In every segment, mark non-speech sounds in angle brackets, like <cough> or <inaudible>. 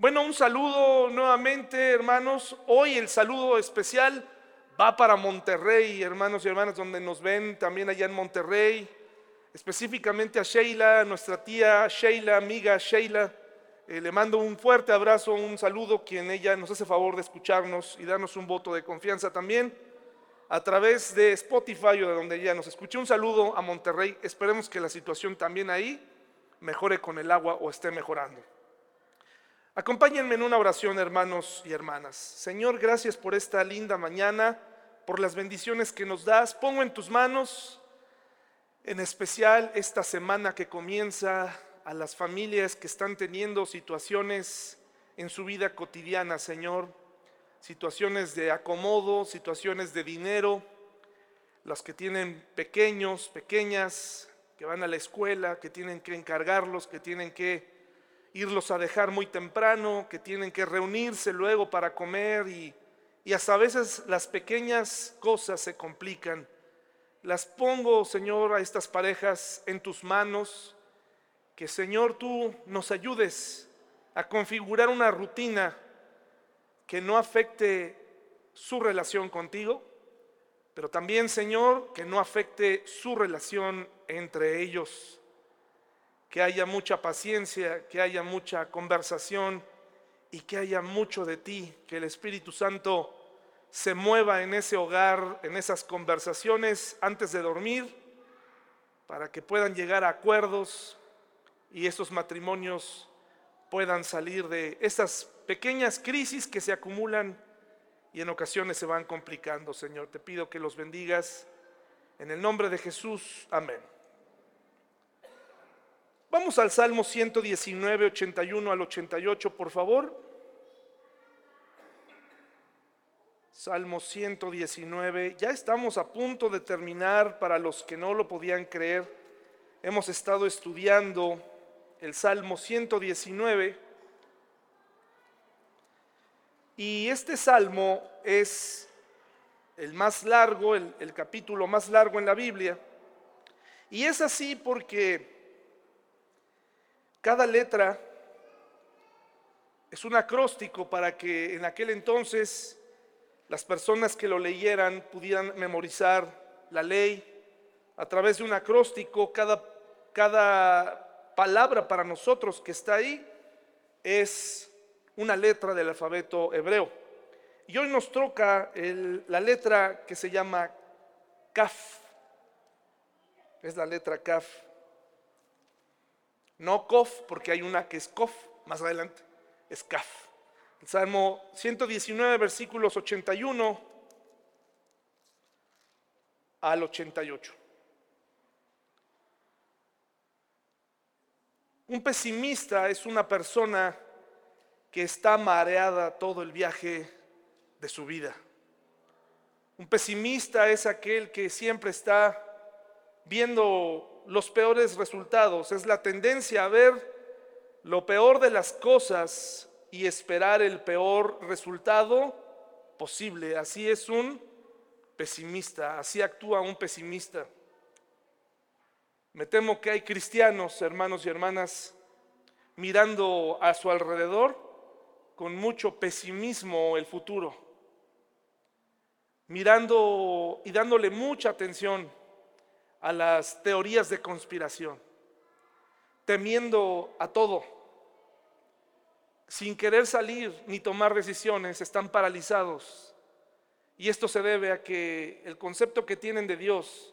Bueno, un saludo nuevamente, hermanos. Hoy el saludo especial va para Monterrey, hermanos y hermanas, donde nos ven también allá en Monterrey. Específicamente a Sheila, nuestra tía Sheila, amiga Sheila. Eh, le mando un fuerte abrazo, un saludo, quien ella nos hace favor de escucharnos y darnos un voto de confianza también a través de Spotify o de donde ella nos escuche. Un saludo a Monterrey. Esperemos que la situación también ahí mejore con el agua o esté mejorando. Acompáñenme en una oración, hermanos y hermanas. Señor, gracias por esta linda mañana, por las bendiciones que nos das. Pongo en tus manos, en especial esta semana que comienza, a las familias que están teniendo situaciones en su vida cotidiana, Señor situaciones de acomodo, situaciones de dinero, los que tienen pequeños, pequeñas, que van a la escuela, que tienen que encargarlos, que tienen que irlos a dejar muy temprano, que tienen que reunirse luego para comer y, y hasta a veces las pequeñas cosas se complican. Las pongo, Señor, a estas parejas en tus manos, que Señor tú nos ayudes a configurar una rutina que no afecte su relación contigo, pero también, Señor, que no afecte su relación entre ellos. Que haya mucha paciencia, que haya mucha conversación y que haya mucho de ti, que el Espíritu Santo se mueva en ese hogar, en esas conversaciones antes de dormir, para que puedan llegar a acuerdos y esos matrimonios puedan salir de esas pequeñas crisis que se acumulan y en ocasiones se van complicando, Señor. Te pido que los bendigas. En el nombre de Jesús, amén. Vamos al Salmo 119, 81 al 88, por favor. Salmo 119. Ya estamos a punto de terminar para los que no lo podían creer. Hemos estado estudiando el Salmo 119 y este salmo es el más largo, el, capítulo más largo en la Biblia. Y es así porque cada letra es un acróstico para que en aquel entonces las personas que lo leyeran pudieran memorizar la ley. A través de un acróstico, cada, cada palabra para nosotros que está ahí es una letra del alfabeto hebreo. Y hoy nos toca la letra que se llama Kaf. Es la letra Kaf. No Kof, porque hay una que es Kof, más adelante, es Kaf. El Salmo 119, versículos 81 al 88. Un pesimista es una persona que está mareada todo el viaje de su vida. Un pesimista es aquel que siempre está viendo los peores resultados, es la tendencia a ver lo peor de las cosas y esperar el peor resultado posible. Así es un pesimista, así actúa un pesimista. Me temo que hay cristianos, hermanos y hermanas, mirando a su alrededor con mucho pesimismo el futuro, mirando y dándole mucha atención a las teorías de conspiración, temiendo a todo, sin querer salir ni tomar decisiones, están paralizados. Y esto se debe a que el concepto que tienen de Dios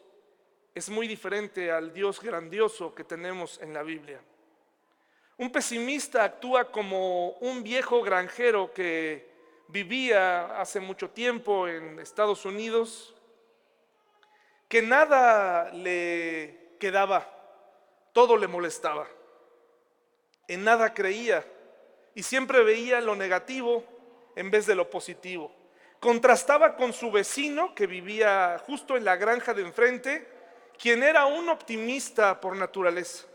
es muy diferente al Dios grandioso que tenemos en la Biblia. Un pesimista actúa como un viejo granjero que vivía hace mucho tiempo en Estados Unidos, que nada le quedaba, todo le molestaba, en nada creía y siempre veía lo negativo en vez de lo positivo. Contrastaba con su vecino que vivía justo en la granja de enfrente, quien era un optimista por naturaleza.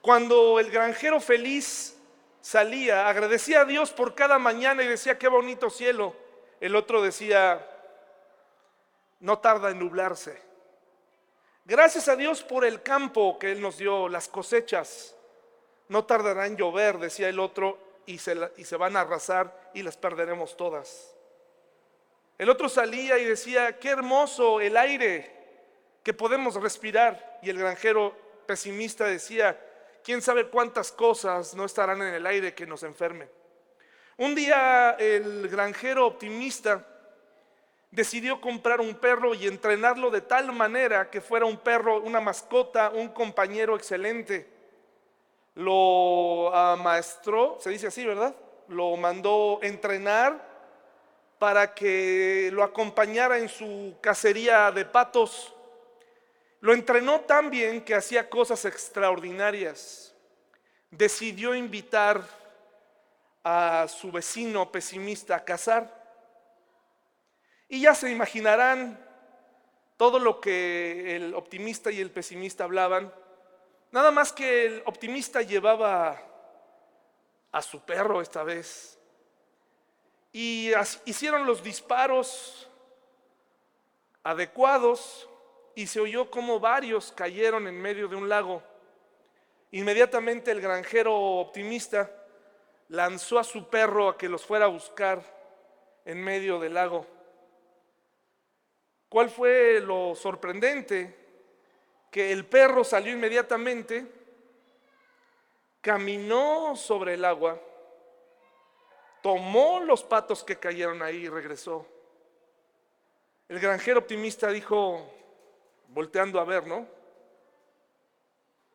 Cuando el granjero feliz salía, agradecía a Dios por cada mañana y decía, qué bonito cielo. El otro decía, no tarda en nublarse. Gracias a Dios por el campo que Él nos dio, las cosechas. No tardará en llover, decía el otro, y se, y se van a arrasar y las perderemos todas. El otro salía y decía, qué hermoso el aire que podemos respirar. Y el granjero pesimista decía, quién sabe cuántas cosas no estarán en el aire que nos enfermen. Un día el granjero optimista decidió comprar un perro y entrenarlo de tal manera que fuera un perro, una mascota, un compañero excelente. Lo amaestró, se dice así, ¿verdad? Lo mandó entrenar para que lo acompañara en su cacería de patos. Lo entrenó tan bien que hacía cosas extraordinarias. Decidió invitar a su vecino pesimista a cazar. Y ya se imaginarán todo lo que el optimista y el pesimista hablaban. Nada más que el optimista llevaba a su perro esta vez. Y hicieron los disparos adecuados y se oyó como varios cayeron en medio de un lago. Inmediatamente el granjero optimista lanzó a su perro a que los fuera a buscar en medio del lago. ¿Cuál fue lo sorprendente? Que el perro salió inmediatamente, caminó sobre el agua, tomó los patos que cayeron ahí y regresó. El granjero optimista dijo, volteando a ver, ¿no?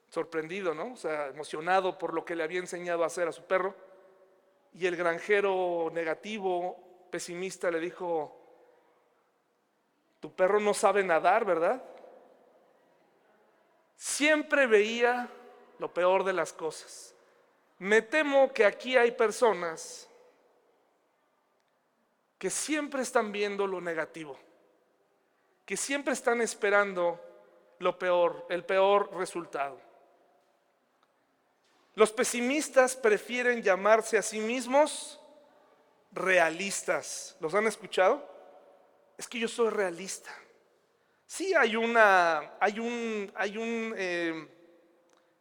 Sorprendido, ¿no? O sea, emocionado por lo que le había enseñado a hacer a su perro. Y el granjero negativo, pesimista, le dijo, tu perro no sabe nadar, ¿verdad? Siempre veía lo peor de las cosas. Me temo que aquí hay personas que siempre están viendo lo negativo que siempre están esperando lo peor, el peor resultado. Los pesimistas prefieren llamarse a sí mismos realistas. ¿Los han escuchado? Es que yo soy realista. Sí hay una, hay un, hay un eh,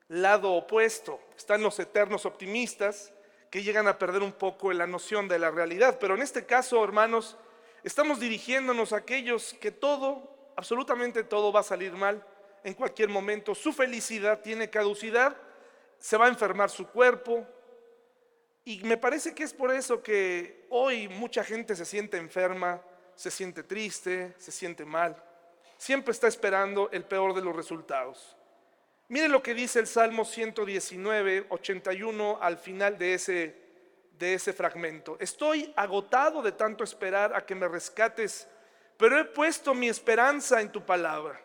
lado opuesto. Están los eternos optimistas que llegan a perder un poco la noción de la realidad. Pero en este caso, hermanos, Estamos dirigiéndonos a aquellos que todo, absolutamente todo va a salir mal en cualquier momento. Su felicidad tiene caducidad, se va a enfermar su cuerpo. Y me parece que es por eso que hoy mucha gente se siente enferma, se siente triste, se siente mal. Siempre está esperando el peor de los resultados. Mire lo que dice el Salmo 119, 81 al final de ese de ese fragmento. Estoy agotado de tanto esperar a que me rescates, pero he puesto mi esperanza en tu palabra.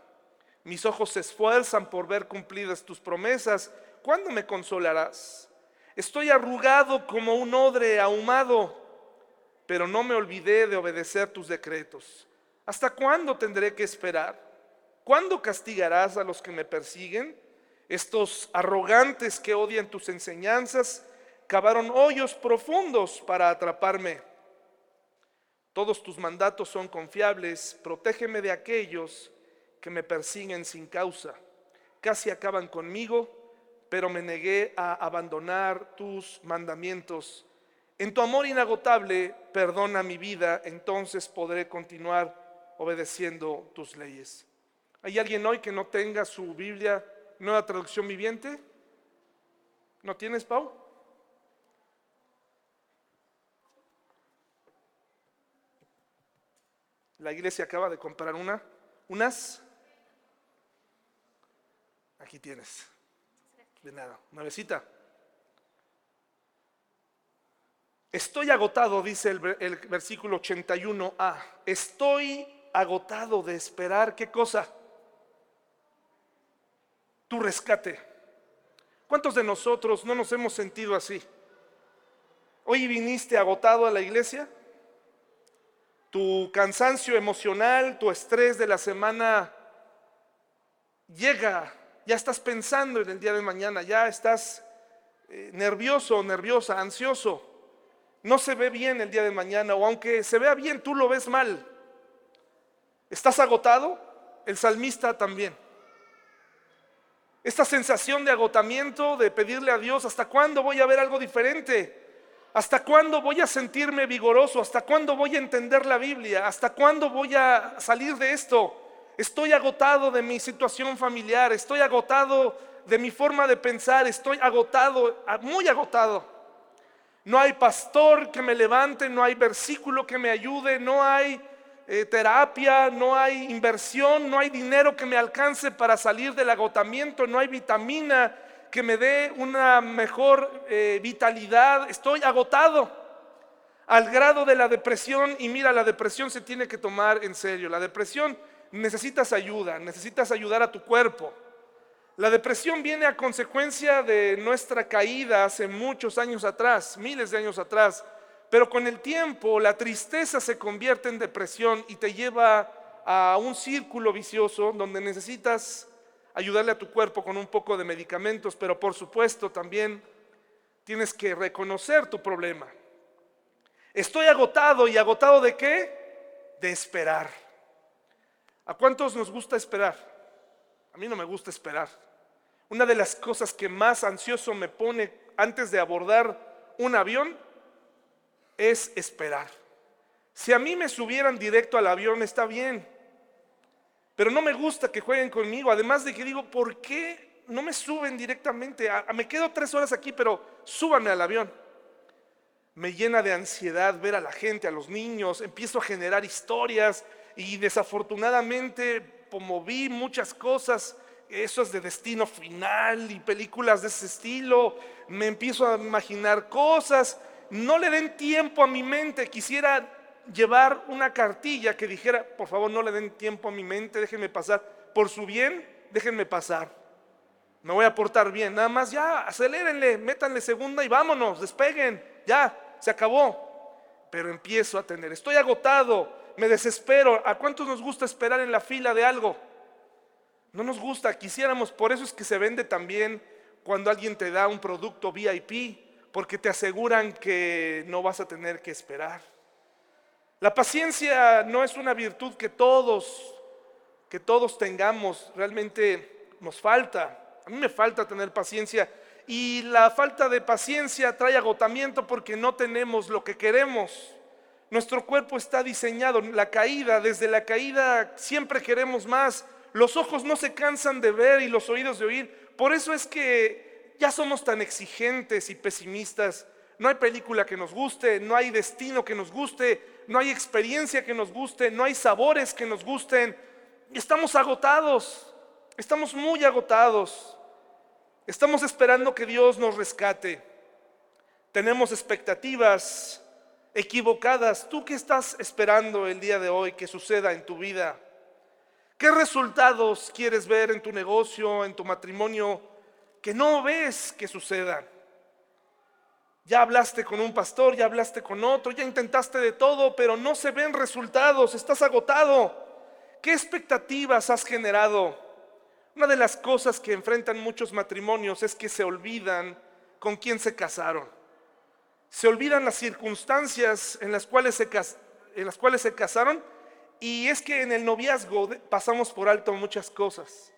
Mis ojos se esfuerzan por ver cumplidas tus promesas. ¿Cuándo me consolarás? Estoy arrugado como un odre ahumado, pero no me olvidé de obedecer tus decretos. ¿Hasta cuándo tendré que esperar? ¿Cuándo castigarás a los que me persiguen? Estos arrogantes que odian tus enseñanzas cavaron hoyos profundos para atraparme. Todos tus mandatos son confiables, protégeme de aquellos que me persiguen sin causa. Casi acaban conmigo, pero me negué a abandonar tus mandamientos. En tu amor inagotable, perdona mi vida, entonces podré continuar obedeciendo tus leyes. ¿Hay alguien hoy que no tenga su Biblia, nueva traducción viviente? ¿No tienes, Pau? La iglesia acaba de comprar una, unas. Aquí tienes. De nada, una Estoy agotado, dice el, versículo 81a. Estoy agotado de esperar. ¿Qué cosa? Tu rescate. ¿Cuántos de nosotros no nos hemos sentido así? Hoy viniste agotado a la iglesia tu cansancio emocional, tu estrés de la semana llega, ya estás pensando en el día de mañana, ya estás eh, nervioso, nerviosa, ansioso. No se ve bien el día de mañana, o aunque se vea bien, tú lo ves mal. ¿Estás agotado? El salmista también. Esta sensación de agotamiento, de pedirle a Dios, ¿hasta cuándo voy a ver algo diferente? ¿Hasta cuándo voy a sentirme vigoroso? ¿Hasta cuándo voy a entender la Biblia? ¿Hasta cuándo voy a salir de esto? Estoy agotado de mi situación familiar, estoy agotado de mi forma de pensar, estoy agotado, muy agotado. No hay pastor que me levante, no hay versículo que me ayude, no hay eh, terapia, no hay inversión, no hay dinero que me alcance para salir del agotamiento, no hay vitamina que me dé una mejor eh, vitalidad. Estoy agotado al grado de la depresión y mira, la depresión se tiene que tomar en serio. La depresión necesitas ayuda, necesitas ayudar a tu cuerpo. La depresión viene a consecuencia de nuestra caída hace muchos años atrás, miles de años atrás, pero con el tiempo la tristeza se convierte en depresión y te lleva a un círculo vicioso donde necesitas ayudarle a tu cuerpo con un poco de medicamentos, pero por supuesto también tienes que reconocer tu problema. Estoy agotado y agotado de qué? De esperar. ¿A cuántos nos gusta esperar? A mí no me gusta esperar. Una de las cosas que más ansioso me pone antes de abordar un avión es esperar. Si a mí me subieran directo al avión está bien, pero no me gusta que jueguen conmigo. Además de que digo, ¿por qué no me suben directamente? me quedo tres horas aquí, pero súbanme al avión. Me llena de ansiedad ver a la gente, a los niños, empiezo a generar historias y desafortunadamente, como vi muchas cosas, eso es de destino final y películas de ese estilo, me empiezo a imaginar cosas, no le den tiempo a mi mente, quisiera llevar una cartilla que dijera, por favor no le den tiempo a mi mente, déjenme pasar, por su bien, déjenme pasar, me voy a portar bien, nada más ya, acelérenle, métanle segunda y vámonos, despeguen, ya, se acabó, pero empiezo a tener, estoy agotado, me desespero. ¿A cuántos nos gusta esperar en la fila de algo? No nos gusta, quisiéramos, por eso es que se vende también cuando alguien te da un producto VIP, porque te aseguran que no vas a tener que esperar. La paciencia no es una virtud que todos, que todos tengamos, realmente nos falta. A mí me falta tener paciencia y la falta de paciencia trae agotamiento porque no tenemos lo que queremos. Nuestro cuerpo está diseñado, la caída, desde la caída siempre queremos más. Los ojos no se cansan de ver y los oídos de oír. Por eso es que ya somos tan exigentes y pesimistas. No hay película que nos guste, no hay destino que nos guste, no hay experiencia que nos guste, no hay sabores que nos gusten. Estamos agotados, estamos muy agotados. Estamos esperando que Dios nos rescate. Tenemos expectativas equivocadas. ¿Tú qué estás esperando el día de hoy que suceda en tu vida? ¿Qué resultados quieres ver en tu negocio, en tu matrimonio, que no ves que sucedan? Ya hablaste con un pastor, ya hablaste con otro, ya intentaste de todo, pero no se ven resultados, estás agotado. ¿Qué expectativas has generado? Una de las cosas que enfrentan muchos matrimonios es que se olvidan con quién se casaron se olvidan las circunstancias en las cuales se, en las cuales se casaron y es que en el noviazgo pasamos por alto muchas cosas.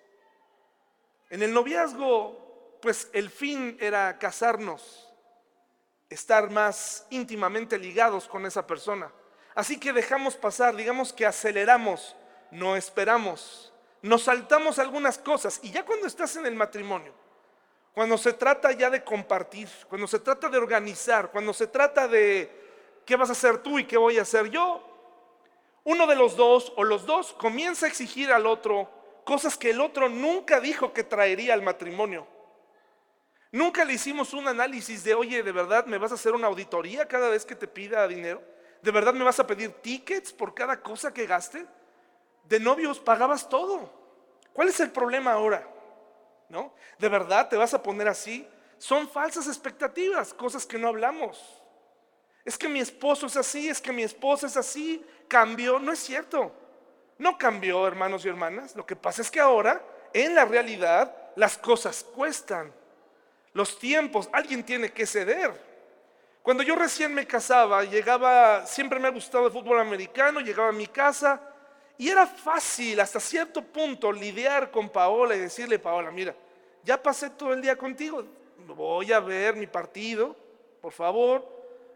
En el noviazgo, pues el fin era casarnos, estar más íntimamente ligados con esa persona. Así que dejamos pasar, digamos que aceleramos, no esperamos, nos saltamos algunas cosas y ya cuando estás en el matrimonio, cuando se trata ya de compartir, cuando se trata de organizar, cuando se trata de qué vas a hacer tú y qué voy a hacer yo, uno de los dos o los dos comienza a exigir al otro cosas que el otro nunca dijo que traería al matrimonio. Nunca le hicimos un análisis de, oye, ¿de verdad me vas a hacer una auditoría cada vez que te pida dinero? ¿De verdad me vas a pedir tickets por cada cosa que gaste? De novios pagabas todo. ¿Cuál es el problema ahora? ¿no? ¿De verdad te vas a poner así? Son falsas expectativas, cosas que no hablamos. Es que mi esposo es así, es que mi esposa es así, cambió, no es cierto. No cambió, hermanos y hermanas. Lo que pasa es que ahora, en la realidad, las cosas cuestan. Los tiempos, alguien tiene que ceder. Cuando yo recién me casaba, llegaba, siempre me ha gustado el fútbol americano, llegaba a mi casa y era fácil hasta cierto punto lidiar con Paola y decirle, Paola, mira, ya pasé todo el día contigo, voy a ver mi partido, por favor,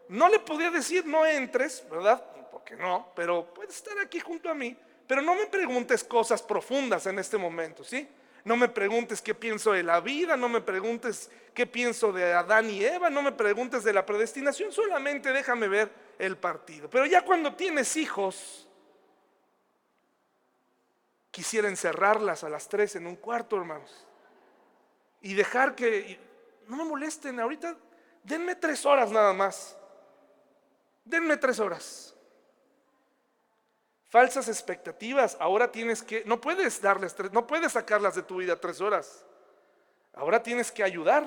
No le podía decir no entres, ¿verdad? Porque no, pero puedes estar aquí junto a mí. Pero no me preguntes cosas profundas en este momento, ¿sí? No me preguntes qué pienso de la vida, no me preguntes qué pienso de Adán y Eva, no me preguntes de la predestinación, solamente déjame ver el partido. Pero ya cuando tienes hijos, quisiera encerrarlas a las tres en un cuarto, hermanos. Y dejar que, no me molesten, ahorita denme tres horas nada más. Denme tres horas. Falsas expectativas, ahora tienes que, no puedes darles tres, no puedes sacarlas de tu vida tres horas. Ahora tienes que ayudar,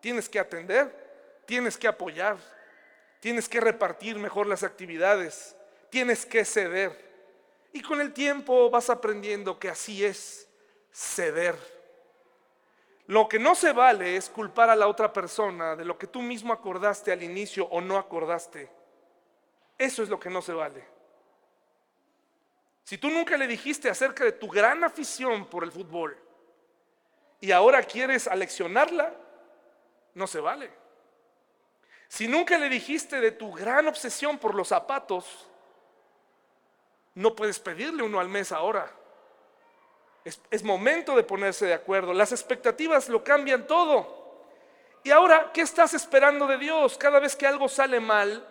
tienes que atender, tienes que apoyar, tienes que repartir mejor las actividades, tienes que ceder. Y con el tiempo vas aprendiendo que así es ceder. Lo que no se vale es culpar a la otra persona de lo que tú mismo acordaste al inicio o no acordaste. Eso es lo que no se vale. Si tú nunca le dijiste acerca de tu gran afición por el fútbol y ahora quieres aleccionarla, no se vale. Si nunca le dijiste de tu gran obsesión por los zapatos no puedes pedirle uno al mes ahora. Es, momento de ponerse de acuerdo. Las expectativas lo cambian todo. Y ahora, ¿qué estás esperando de Dios? Cada vez que algo sale mal,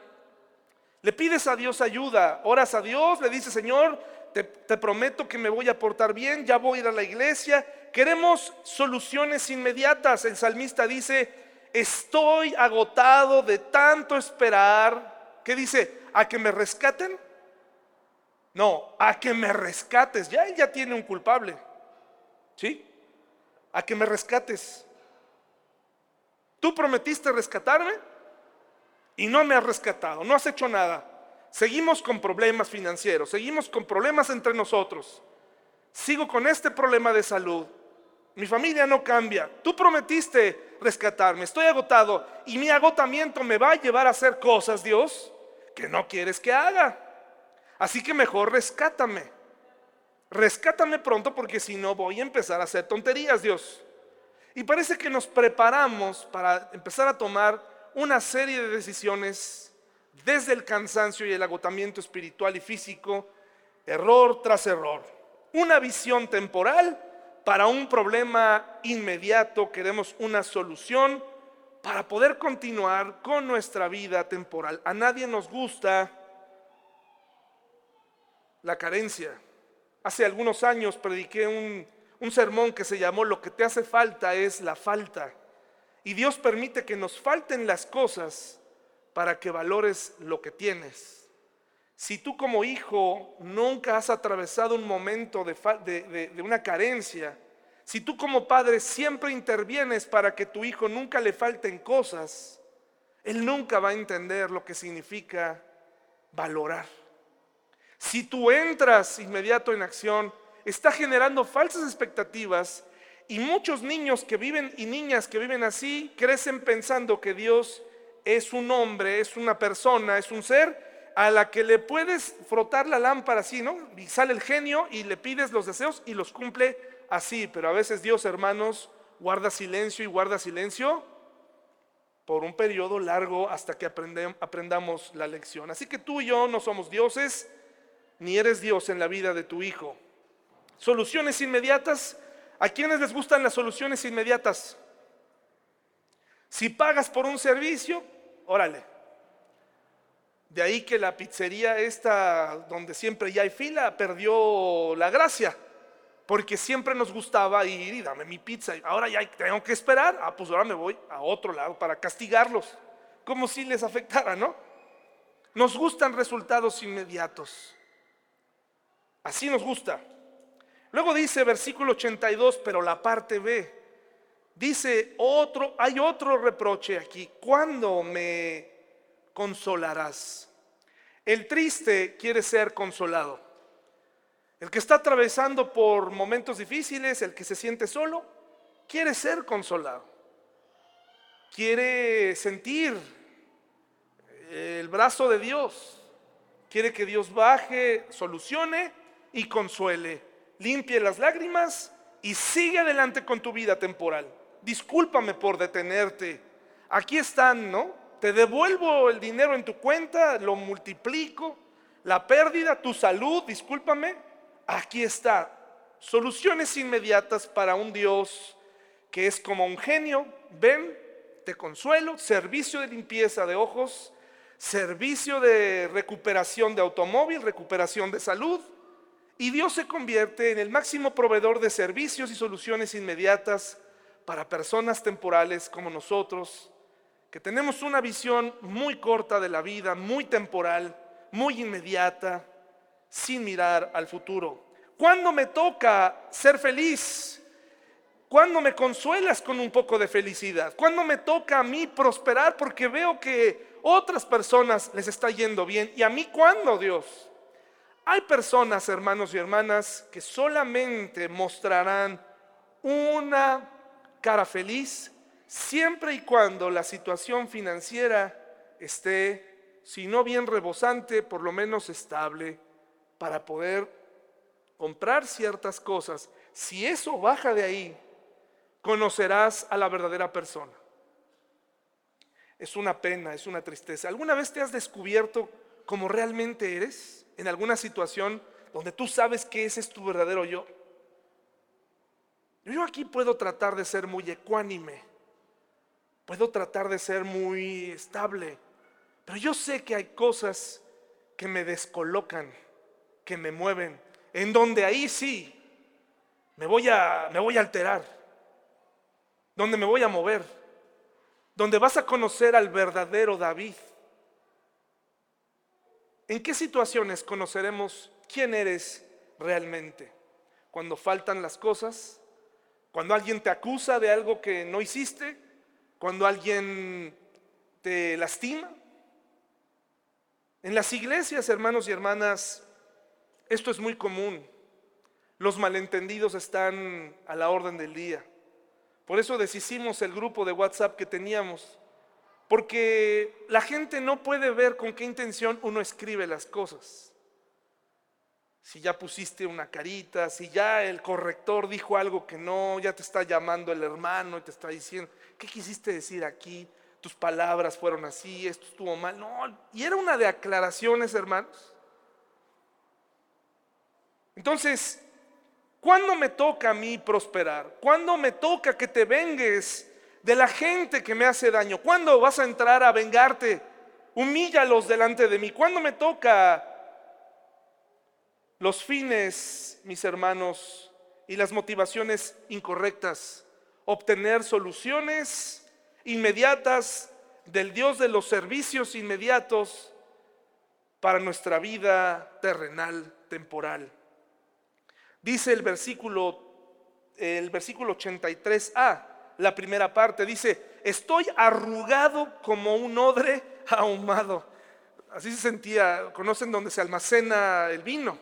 le pides a Dios ayuda, oras a Dios, le dices, Señor, te, prometo que me voy a portar bien, ya voy a ir a la iglesia. Queremos soluciones inmediatas. El salmista dice, estoy agotado de tanto esperar. ¿Qué dice? ¿A que me rescaten? No, a que me rescates. Ya él ya tiene un culpable. ¿Sí? A que me rescates. Tú prometiste rescatarme y no me has rescatado. No has hecho nada. Seguimos con problemas financieros. Seguimos con problemas entre nosotros. Sigo con este problema de salud. Mi familia no cambia. Tú prometiste rescatarme. Estoy agotado y mi agotamiento me va a llevar a hacer cosas, Dios, que no quieres que haga. Así que mejor rescátame. Rescátame pronto porque si no voy a empezar a hacer tonterías, Dios. Y parece que nos preparamos para empezar a tomar una serie de decisiones desde el cansancio y el agotamiento espiritual y físico, error tras error. Una visión temporal para un problema inmediato, queremos una solución para poder continuar con nuestra vida temporal. A nadie nos gusta la carencia. Hace algunos años prediqué un, un sermón que se llamó Lo que te hace falta es la falta. Y Dios permite que nos falten las cosas para que valores lo que tienes. Si tú como hijo nunca has atravesado un momento de, de, una carencia, si tú como padre siempre intervienes para que tu hijo nunca le falten cosas, él nunca va a entender lo que significa valorar. Si tú entras inmediato en acción, está generando falsas expectativas y muchos niños que viven y niñas que viven así crecen pensando que Dios es un hombre, es una persona, es un ser a la que le puedes frotar la lámpara así, ¿no? Y sale el genio y le pides los deseos y los cumple así, pero a veces Dios, hermanos, guarda silencio y guarda silencio por un periodo largo hasta que aprendamos la lección. Así que tú y yo no somos dioses, ni eres Dios en la vida de tu hijo. Soluciones inmediatas. ¿A quiénes les gustan las soluciones inmediatas? Si pagas por un servicio, órale. De ahí que la pizzería esta, donde siempre ya hay fila, perdió la gracia. Porque siempre nos gustaba ir y dame mi pizza. Ahora ya tengo que esperar. Ah, pues ahora me voy a otro lado para castigarlos. Como si les afectara, ¿no? Nos gustan resultados inmediatos. Así nos gusta. Luego dice versículo 82, pero la parte B, dice otro, hay otro reproche aquí. ¿Cuándo me consolarás? El triste quiere ser consolado. El que está atravesando por momentos difíciles, el que se siente solo, quiere ser consolado. Quiere sentir el brazo de Dios. Quiere que Dios baje, solucione y consuele, limpie las lágrimas y sigue adelante con tu vida temporal. Discúlpame por detenerte. Aquí están, ¿no? te devuelvo el dinero en tu cuenta, lo multiplico, la pérdida, tu salud, discúlpame, aquí está. Soluciones inmediatas para un Dios que es como un genio. Ven, te consuelo, servicio de limpieza de ojos, servicio de recuperación de automóvil, recuperación de salud. Y Dios se convierte en el máximo proveedor de servicios y soluciones inmediatas para personas temporales como nosotros, que tenemos una visión muy corta de la vida, muy temporal, muy inmediata, sin mirar al futuro. ¿Cuándo me toca ser feliz? ¿Cuándo me consuelas con un poco de felicidad? ¿Cuándo me toca a mí prosperar porque veo que otras personas les está yendo bien? ¿Y a mí cuándo, Dios? Hay personas, hermanos y hermanas, que solamente mostrarán una cara feliz siempre y cuando la situación financiera esté, si no bien rebosante, por lo menos estable, para poder comprar ciertas cosas. Si eso baja de ahí, conocerás a la verdadera persona. Es una pena, es una tristeza. ¿Alguna vez te has descubierto como realmente eres? en alguna situación donde tú sabes que ese es tu verdadero yo. Yo aquí puedo tratar de ser muy ecuánime, puedo tratar de ser muy estable, pero yo sé que hay cosas que me descolocan, que me mueven, en donde ahí sí me voy a, alterar, donde me voy a mover, donde vas a conocer al verdadero David. ¿En qué situaciones conoceremos quién eres realmente? Cuando faltan las cosas, cuando alguien te acusa de algo que no hiciste, cuando alguien te lastima. En las iglesias, hermanos y hermanas, esto es muy común. Los malentendidos están a la orden del día. Por eso deshicimos el grupo de WhatsApp que teníamos porque la gente no puede ver con qué intención uno escribe las cosas. Si ya pusiste una carita, si ya el corrector dijo algo que no, ya te está llamando el hermano y te está diciendo, ¿qué quisiste decir aquí? Tus palabras fueron así, esto estuvo mal. No, y era una de aclaraciones, hermanos. Entonces, ¿cuándo me toca a mí prosperar? ¿Cuándo me toca que te vengues de la gente que me hace daño. ¿Cuándo vas a entrar a vengarte? Humíllalos delante de mí. ¿Cuándo me toca los fines, mis hermanos, y las motivaciones incorrectas? Obtener soluciones inmediatas del Dios de los servicios inmediatos para nuestra vida terrenal, temporal. Dice el versículo, el versículo 83a la primera parte. Dice, estoy arrugado como un odre ahumado. Así se sentía, conocen donde se almacena el vino.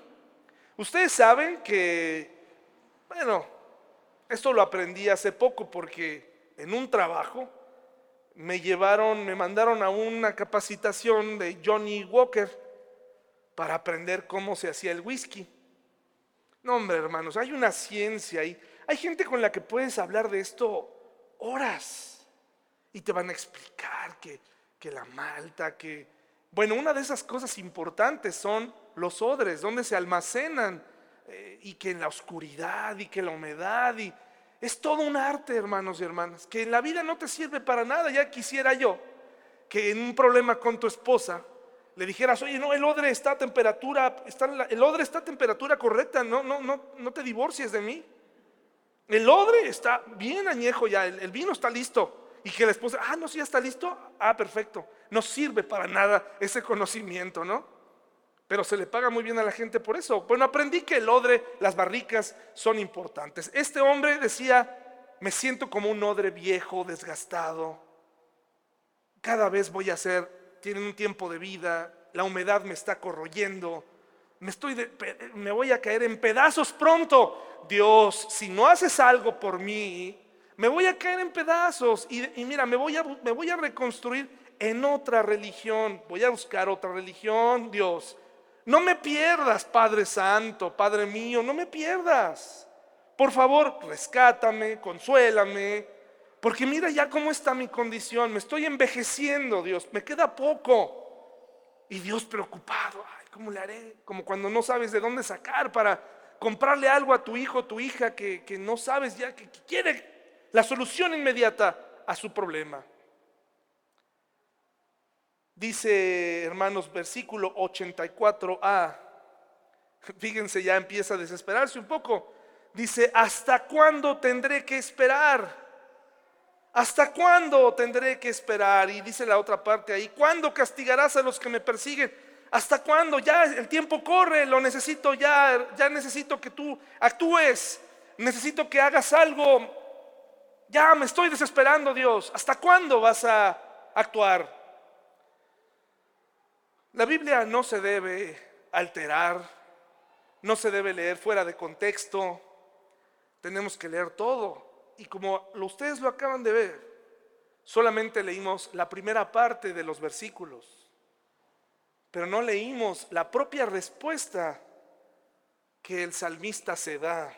Ustedes saben que, bueno, esto lo aprendí hace poco porque en un trabajo me llevaron, me mandaron a una capacitación de Johnny Walker para aprender cómo se hacía el whisky. No, hombre, hermanos, hay una ciencia ahí. Hay gente con la que puedes hablar de esto horas y te van a explicar que, la malta, que... Bueno, una de esas cosas importantes son los odres, donde se almacenan eh, y que en la oscuridad y que la humedad y... Es todo un arte, hermanos y hermanas, que en la vida no te sirve para nada. Ya quisiera yo que en un problema con tu esposa le dijeras, oye, no, el odre está a temperatura, está, el odre está a temperatura correcta, no, no, no, no te divorcies de mí. El odre está bien añejo ya, el, vino está listo. Y que la esposa, ah, no, sí, ya está listo. Ah, perfecto. No sirve para nada ese conocimiento, ¿no? Pero se le paga muy bien a la gente por eso. Bueno, aprendí que el odre, las barricas son importantes. Este hombre decía, me siento como un odre viejo, desgastado. Cada vez voy a ser, tienen un tiempo de vida, la humedad me está corroyendo, me, estoy me voy a caer en pedazos pronto. Dios, si no haces algo por mí, me voy a caer en pedazos. Y, mira, me voy, a, me voy a reconstruir en otra religión. Voy a buscar otra religión, Dios. No me pierdas, Padre Santo, Padre mío, no me pierdas. Por favor, rescátame, consuélame. Porque mira ya cómo está mi condición, me estoy envejeciendo, Dios, me queda poco. Y Dios preocupado, ay, ¿cómo le haré? Como cuando no sabes de dónde sacar para comprarle algo a tu hijo tu hija que, que no sabes ya, que quiere la solución inmediata a su problema. Dice, hermanos, versículo 84a. Fíjense, ya empieza a desesperarse un poco. Dice, ¿hasta cuándo tendré que esperar? ¿Hasta cuándo tendré que esperar? Y dice la otra parte ahí, ¿cuándo castigarás a los que me persiguen? ¿Hasta cuándo? Ya el tiempo corre, lo necesito ya, ya necesito que tú actúes, necesito que hagas algo. Ya me estoy desesperando, Dios. ¿Hasta cuándo vas a actuar? La Biblia no se debe alterar, no se debe leer fuera de contexto, tenemos que leer todo. Y como ustedes lo acaban de ver, solamente leímos la primera parte de los versículos, pero no leímos la propia respuesta que el salmista se da.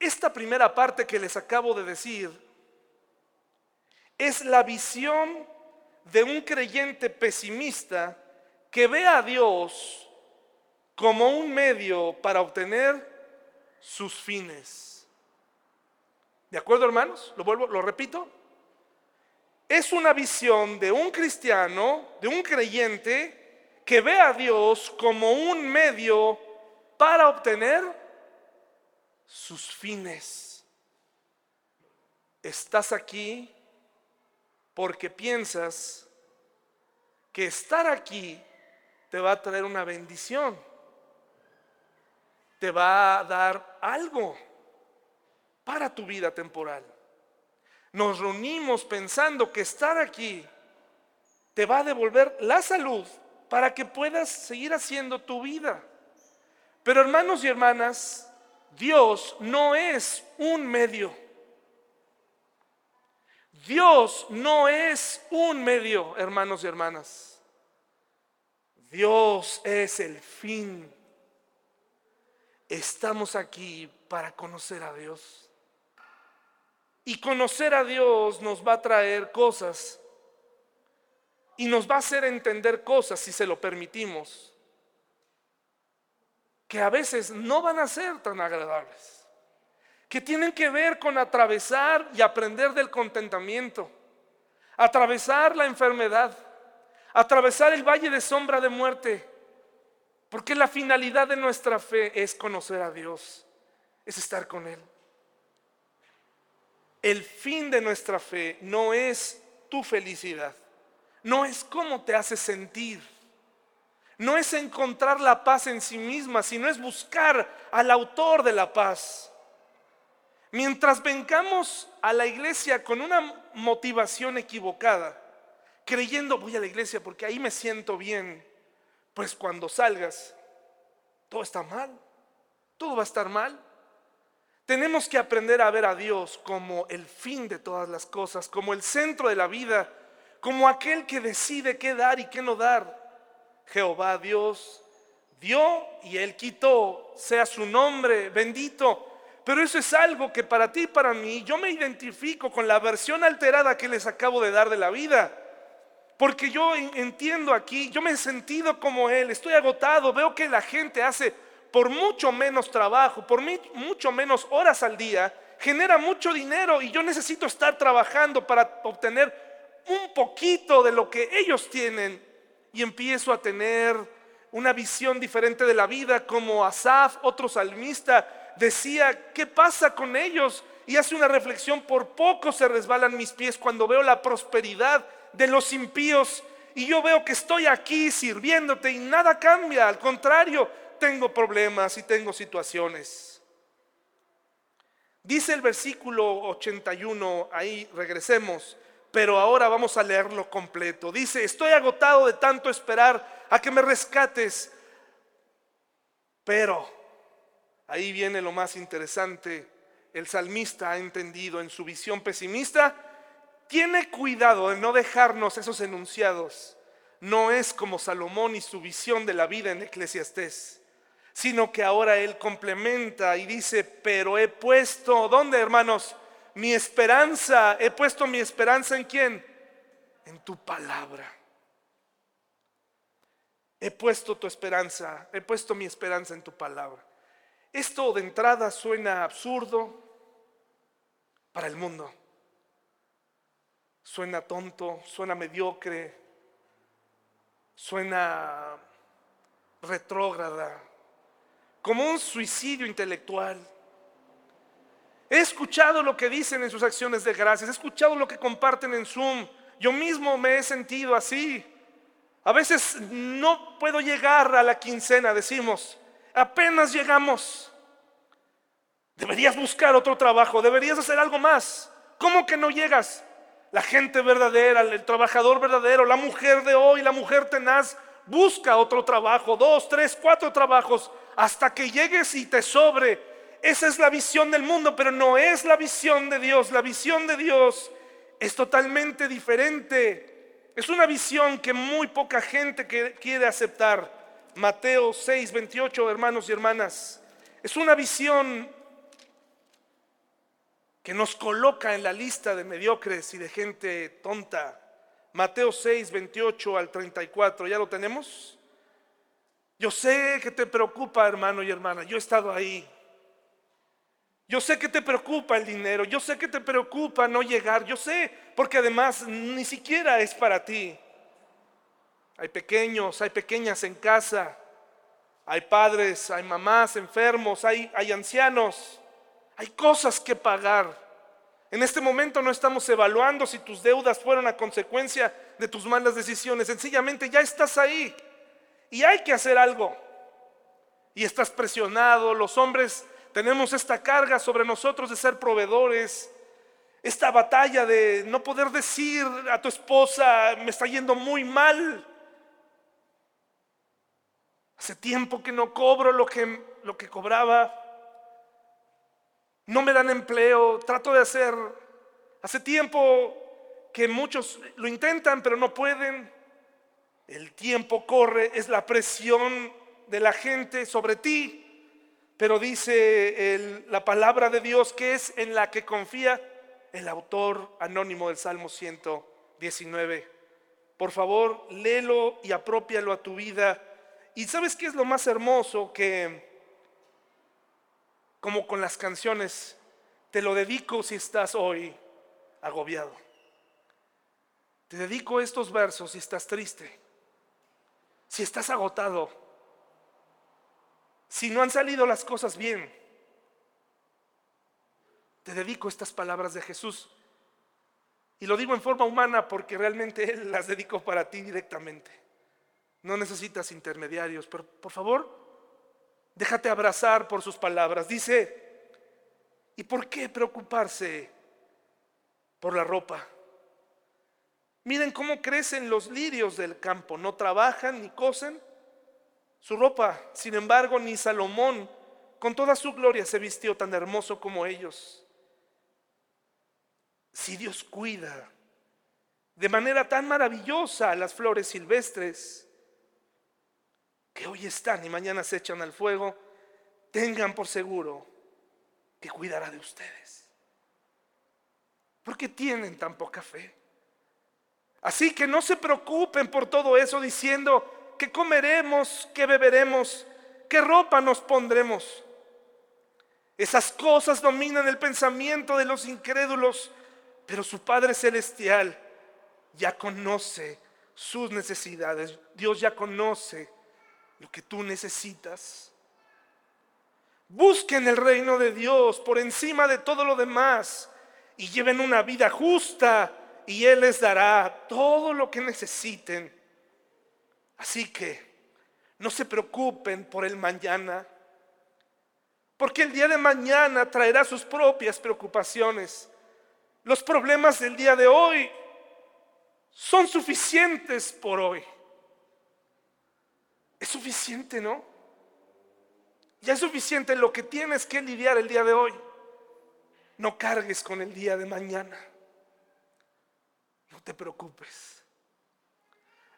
Esta primera parte que les acabo de decir es la visión de un creyente pesimista que ve a Dios como un medio para obtener sus fines. ¿De acuerdo, hermanos? Lo vuelvo, lo repito. Es una visión de un cristiano, de un creyente que ve a Dios como un medio para obtener sus fines. Estás aquí porque piensas que estar aquí te va a traer una bendición, te va a dar algo para tu vida temporal. Nos reunimos pensando que estar aquí te va a devolver la salud para que puedas seguir haciendo tu vida. Pero hermanos y hermanas, Dios no es un medio. Dios no es un medio, hermanos y hermanas. Dios es el fin. Estamos aquí para conocer a Dios. Y conocer a Dios nos va a traer cosas y nos va a hacer entender cosas si se lo permitimos, que a veces no van a ser tan agradables, que tienen que ver con atravesar y aprender del contentamiento, atravesar la enfermedad atravesar el valle de sombra de muerte, porque la finalidad de nuestra fe es conocer a Dios, es estar con Él. El fin de nuestra fe no es tu felicidad, no es cómo te hace sentir, no es encontrar la paz en sí misma, sino es buscar al autor de la paz. Mientras vengamos a la iglesia con una motivación equivocada, creyendo voy a la iglesia porque ahí me siento bien, pues cuando salgas, todo está mal, todo va a estar mal. Tenemos que aprender a ver a Dios como el fin de todas las cosas, como el centro de la vida, como aquel que decide qué dar y qué no dar. Jehová Dios dio y Él quitó, sea su nombre bendito. Pero eso es algo que para ti y para mí, yo me identifico con la versión alterada que les acabo de dar de la vida. Porque yo entiendo aquí, yo me he sentido como Él, estoy agotado, veo que la gente hace por mucho menos trabajo, por mucho menos horas al día, genera mucho dinero y yo necesito estar trabajando para obtener un poquito de lo que ellos tienen y empiezo a tener una visión diferente de la vida como Asaf, otro salmista, decía, ¿qué pasa con ellos? Y hace una reflexión, por poco se resbalan mis pies cuando veo la prosperidad de los impíos y yo veo que estoy aquí sirviéndote y nada cambia, al contrario, tengo problemas y tengo situaciones. Dice el versículo 81, ahí regresemos, pero ahora vamos a leerlo completo. Dice, estoy agotado de tanto esperar a que me rescates, pero ahí viene lo más interesante, el salmista ha entendido en su visión pesimista, tiene cuidado de no dejarnos esos enunciados. No es como Salomón y su visión de la vida en Eclesiastés, sino que ahora él complementa y dice, pero he puesto, ¿dónde hermanos? mi esperanza, he puesto mi esperanza en quién? En tu palabra. He puesto tu esperanza, he puesto mi esperanza en tu palabra. Esto de entrada suena absurdo para el mundo. Suena tonto, suena mediocre, suena retrógrada, como un suicidio intelectual. He escuchado lo que dicen en sus acciones de gracias, he escuchado lo que comparten en Zoom. Yo mismo me he sentido así. A veces no puedo llegar a la quincena, decimos, apenas llegamos. Deberías buscar otro trabajo, deberías hacer algo más. ¿Cómo que no llegas? La gente verdadera, el trabajador verdadero, la mujer de hoy, la mujer tenaz, busca otro trabajo, dos, tres, cuatro trabajos, hasta que llegues y te sobre esa es la visión del mundo, pero no es la visión de Dios. La visión de Dios es totalmente diferente. Es una visión que muy poca gente quiere aceptar. Mateo 6, 28, hermanos y hermanas. Es una visión que nos coloca en la lista de mediocres y de gente tonta. Mateo 6, 28 al 34, ¿ya lo tenemos? Yo sé que te preocupa, hermano y hermana, yo he estado ahí. Yo sé que te preocupa el dinero, yo sé que te preocupa no llegar, yo sé, porque además ni siquiera es para ti. Hay pequeños, hay pequeñas en casa, hay padres, hay mamás enfermos, hay, hay ancianos, hay cosas que pagar. En este momento no estamos evaluando si tus deudas fueron a consecuencia de tus malas decisiones, sencillamente ya estás ahí y hay que hacer algo. Y estás presionado, los hombres tenemos esta carga sobre nosotros de ser proveedores, esta batalla de no poder decir a tu esposa, me está yendo muy mal. Hace tiempo que no cobro lo que, lo que cobraba. No me dan empleo, trato de hacer. Hace tiempo que muchos lo intentan, pero no pueden. El tiempo corre, es la presión de la gente sobre ti. Pero dice la palabra de Dios que es en la que confía el autor anónimo del Salmo 119. Por favor, léelo y apropialo a tu vida. Y sabes qué es lo más hermoso que, como con las canciones, te lo dedico si estás hoy agobiado. Te dedico estos versos si estás triste, si estás agotado si no han salido las cosas bien, te dedico estas palabras de Jesús. Y lo digo en forma humana porque realmente <laughs> Él las dedicó para ti directamente. No necesitas intermediarios, pero por favor, déjate abrazar por sus palabras. Dice, ¿y por qué preocuparse por la ropa? Miren cómo crecen los lirios del campo, no trabajan ni cosen su ropa, sin embargo, ni Salomón, con toda su gloria, se vistió tan hermoso como ellos. Si Dios cuida de manera tan maravillosa a las flores silvestres, que hoy están y mañana se echan al fuego, tengan por seguro que cuidará de ustedes. ¿Por qué tienen tan poca fe? Así que no se preocupen por todo eso diciendo, ¿Qué comeremos? ¿Qué beberemos? ¿Qué ropa nos pondremos? Esas cosas dominan el pensamiento de los incrédulos, pero su Padre Celestial ya conoce sus necesidades. Dios ya conoce lo que tú necesitas. Busquen el reino de Dios por encima de todo lo demás y lleven una vida justa y Él les dará todo lo que necesiten. Así que no se preocupen por el mañana, porque el día de mañana traerá sus propias preocupaciones. Los problemas del día de hoy son suficientes por hoy. Es suficiente, ¿no? Ya es suficiente lo que tienes que lidiar el día de hoy. No cargues con el día de mañana. No te preocupes.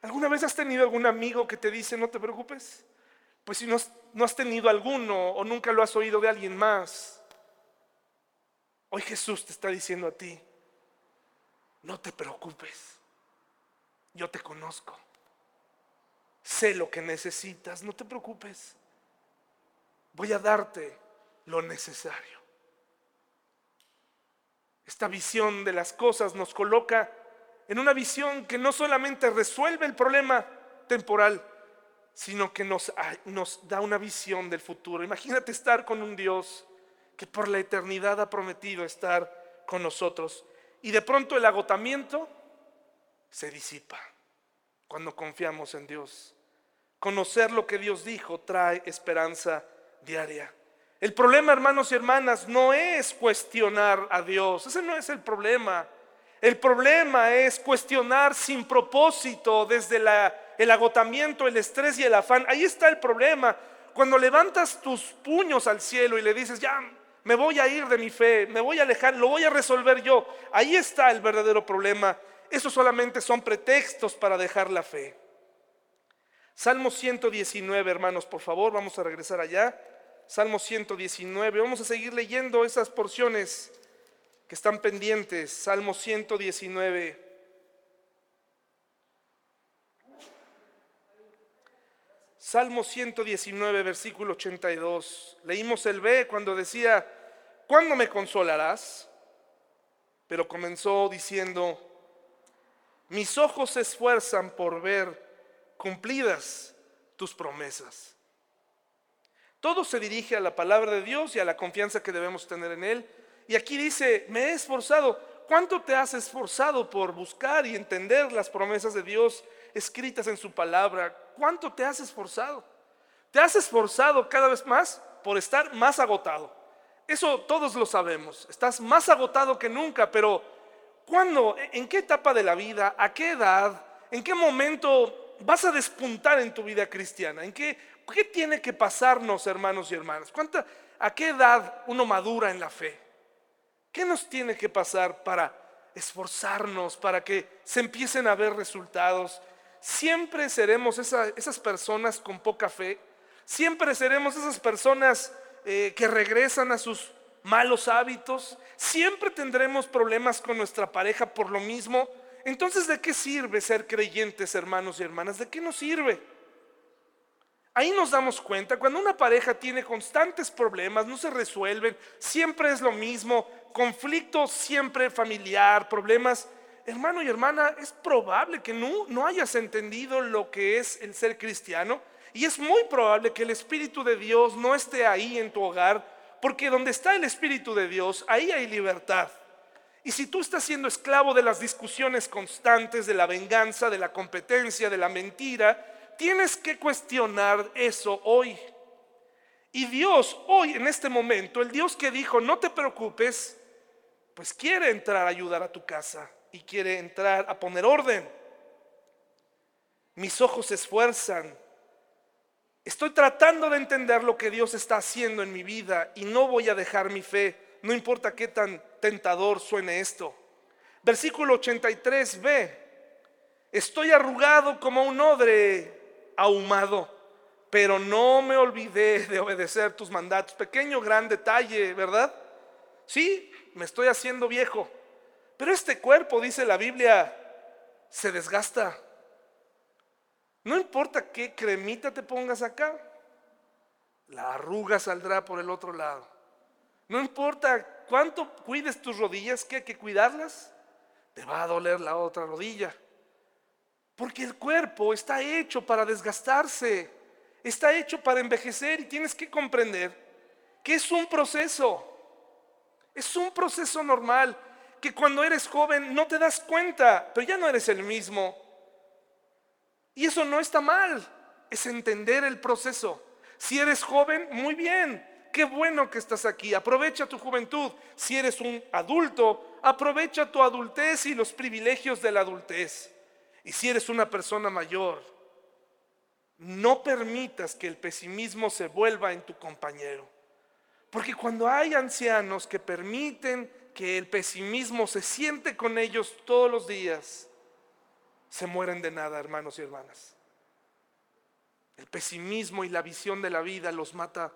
¿Alguna vez has tenido algún amigo que te dice no te preocupes? Pues si no, has tenido alguno o nunca lo has oído de alguien más. Hoy Jesús te está diciendo a ti, no te preocupes, yo te conozco, sé lo que necesitas, no te preocupes, voy a darte lo necesario. Esta visión de las cosas nos coloca en una visión que no solamente resuelve el problema temporal, sino que nos, nos, da una visión del futuro. Imagínate estar con un Dios que por la eternidad ha prometido estar con nosotros. Y de pronto el agotamiento se disipa cuando confiamos en Dios. Conocer lo que Dios dijo trae esperanza diaria. El problema, hermanos y hermanas, no es cuestionar a Dios. Ese no es el problema. El problema es cuestionar sin propósito desde el agotamiento, el estrés y el afán. Ahí está el problema. Cuando levantas tus puños al cielo y le dices, ya, me voy a ir de mi fe, me voy a alejar, lo voy a resolver yo. Ahí está el verdadero problema. Esos solamente son pretextos para dejar la fe. Salmo 119, hermanos, por favor, vamos a regresar allá. Salmo 119. Vamos a seguir leyendo esas porciones que están pendientes. Salmo 119. Salmo 119, versículo 82. Leímos el B cuando decía, ¿cuándo me consolarás? Pero comenzó diciendo, mis ojos se esfuerzan por ver cumplidas tus promesas. Todo se dirige a la palabra de Dios y a la confianza que debemos tener en Él. Y aquí dice, me he esforzado. ¿Cuánto te has esforzado por buscar y entender las promesas de Dios escritas en su palabra? ¿Cuánto te has esforzado? Te has esforzado cada vez más por estar más agotado. Eso todos lo sabemos. Estás más agotado que nunca, pero ¿cuándo? ¿En qué etapa de la vida? ¿A qué edad? ¿En qué momento vas a despuntar en tu vida cristiana? ¿En qué ¿Qué tiene que pasarnos, hermanos y hermanas? ¿Cuánta, ¿A qué edad uno madura en la fe? ¿Qué nos tiene que pasar para esforzarnos, para que se empiecen a ver resultados? Siempre seremos esas personas con poca fe. Siempre seremos esas personas eh, que regresan a sus malos hábitos. Siempre tendremos problemas con nuestra pareja por lo mismo. Entonces, ¿de qué sirve ser creyentes, hermanos y hermanas? ¿De qué nos sirve? Ahí nos damos cuenta, cuando una pareja tiene constantes problemas, no se resuelven, siempre es lo mismo, conflicto siempre familiar, problemas, hermano y hermana, es probable que no, no hayas entendido lo que es el ser cristiano y es muy probable que el Espíritu de Dios no esté ahí en tu hogar, porque donde está el Espíritu de Dios, ahí hay libertad. Y si tú estás siendo esclavo de las discusiones constantes, de la venganza, de la competencia, de la mentira, tienes que cuestionar eso hoy. Y Dios hoy, en este momento, el Dios que dijo, no te preocupes, pues quiere entrar a ayudar a tu casa y quiere entrar a poner orden. Mis ojos se esfuerzan. Estoy tratando de entender lo que Dios está haciendo en mi vida y no voy a dejar mi fe, no importa qué tan tentador suene esto. Versículo 83b. Estoy arrugado como un odre ahumado, pero no me olvidé de obedecer tus mandatos. Pequeño, gran detalle, ¿verdad? Sí, me estoy haciendo viejo, pero este cuerpo, dice la Biblia, se desgasta. No importa qué cremita te pongas acá, la arruga saldrá por el otro lado. No importa cuánto cuides tus rodillas, que hay que cuidarlas, te va a doler la otra rodilla. Porque el cuerpo está hecho para desgastarse, está hecho para envejecer y tienes que comprender que es un proceso, es un proceso normal, que cuando eres joven no te das cuenta, pero ya no eres el mismo. Y eso no está mal, es entender el proceso. Si eres joven, muy bien, qué bueno que estás aquí, aprovecha tu juventud. Si eres un adulto, aprovecha tu adultez y los privilegios de la adultez. Y si eres una persona mayor, no permitas que el pesimismo se vuelva en tu compañero. Porque cuando hay ancianos que permiten que el pesimismo se siente con ellos todos los días, se mueren de nada, hermanos y hermanas. El pesimismo y la visión de la vida los mata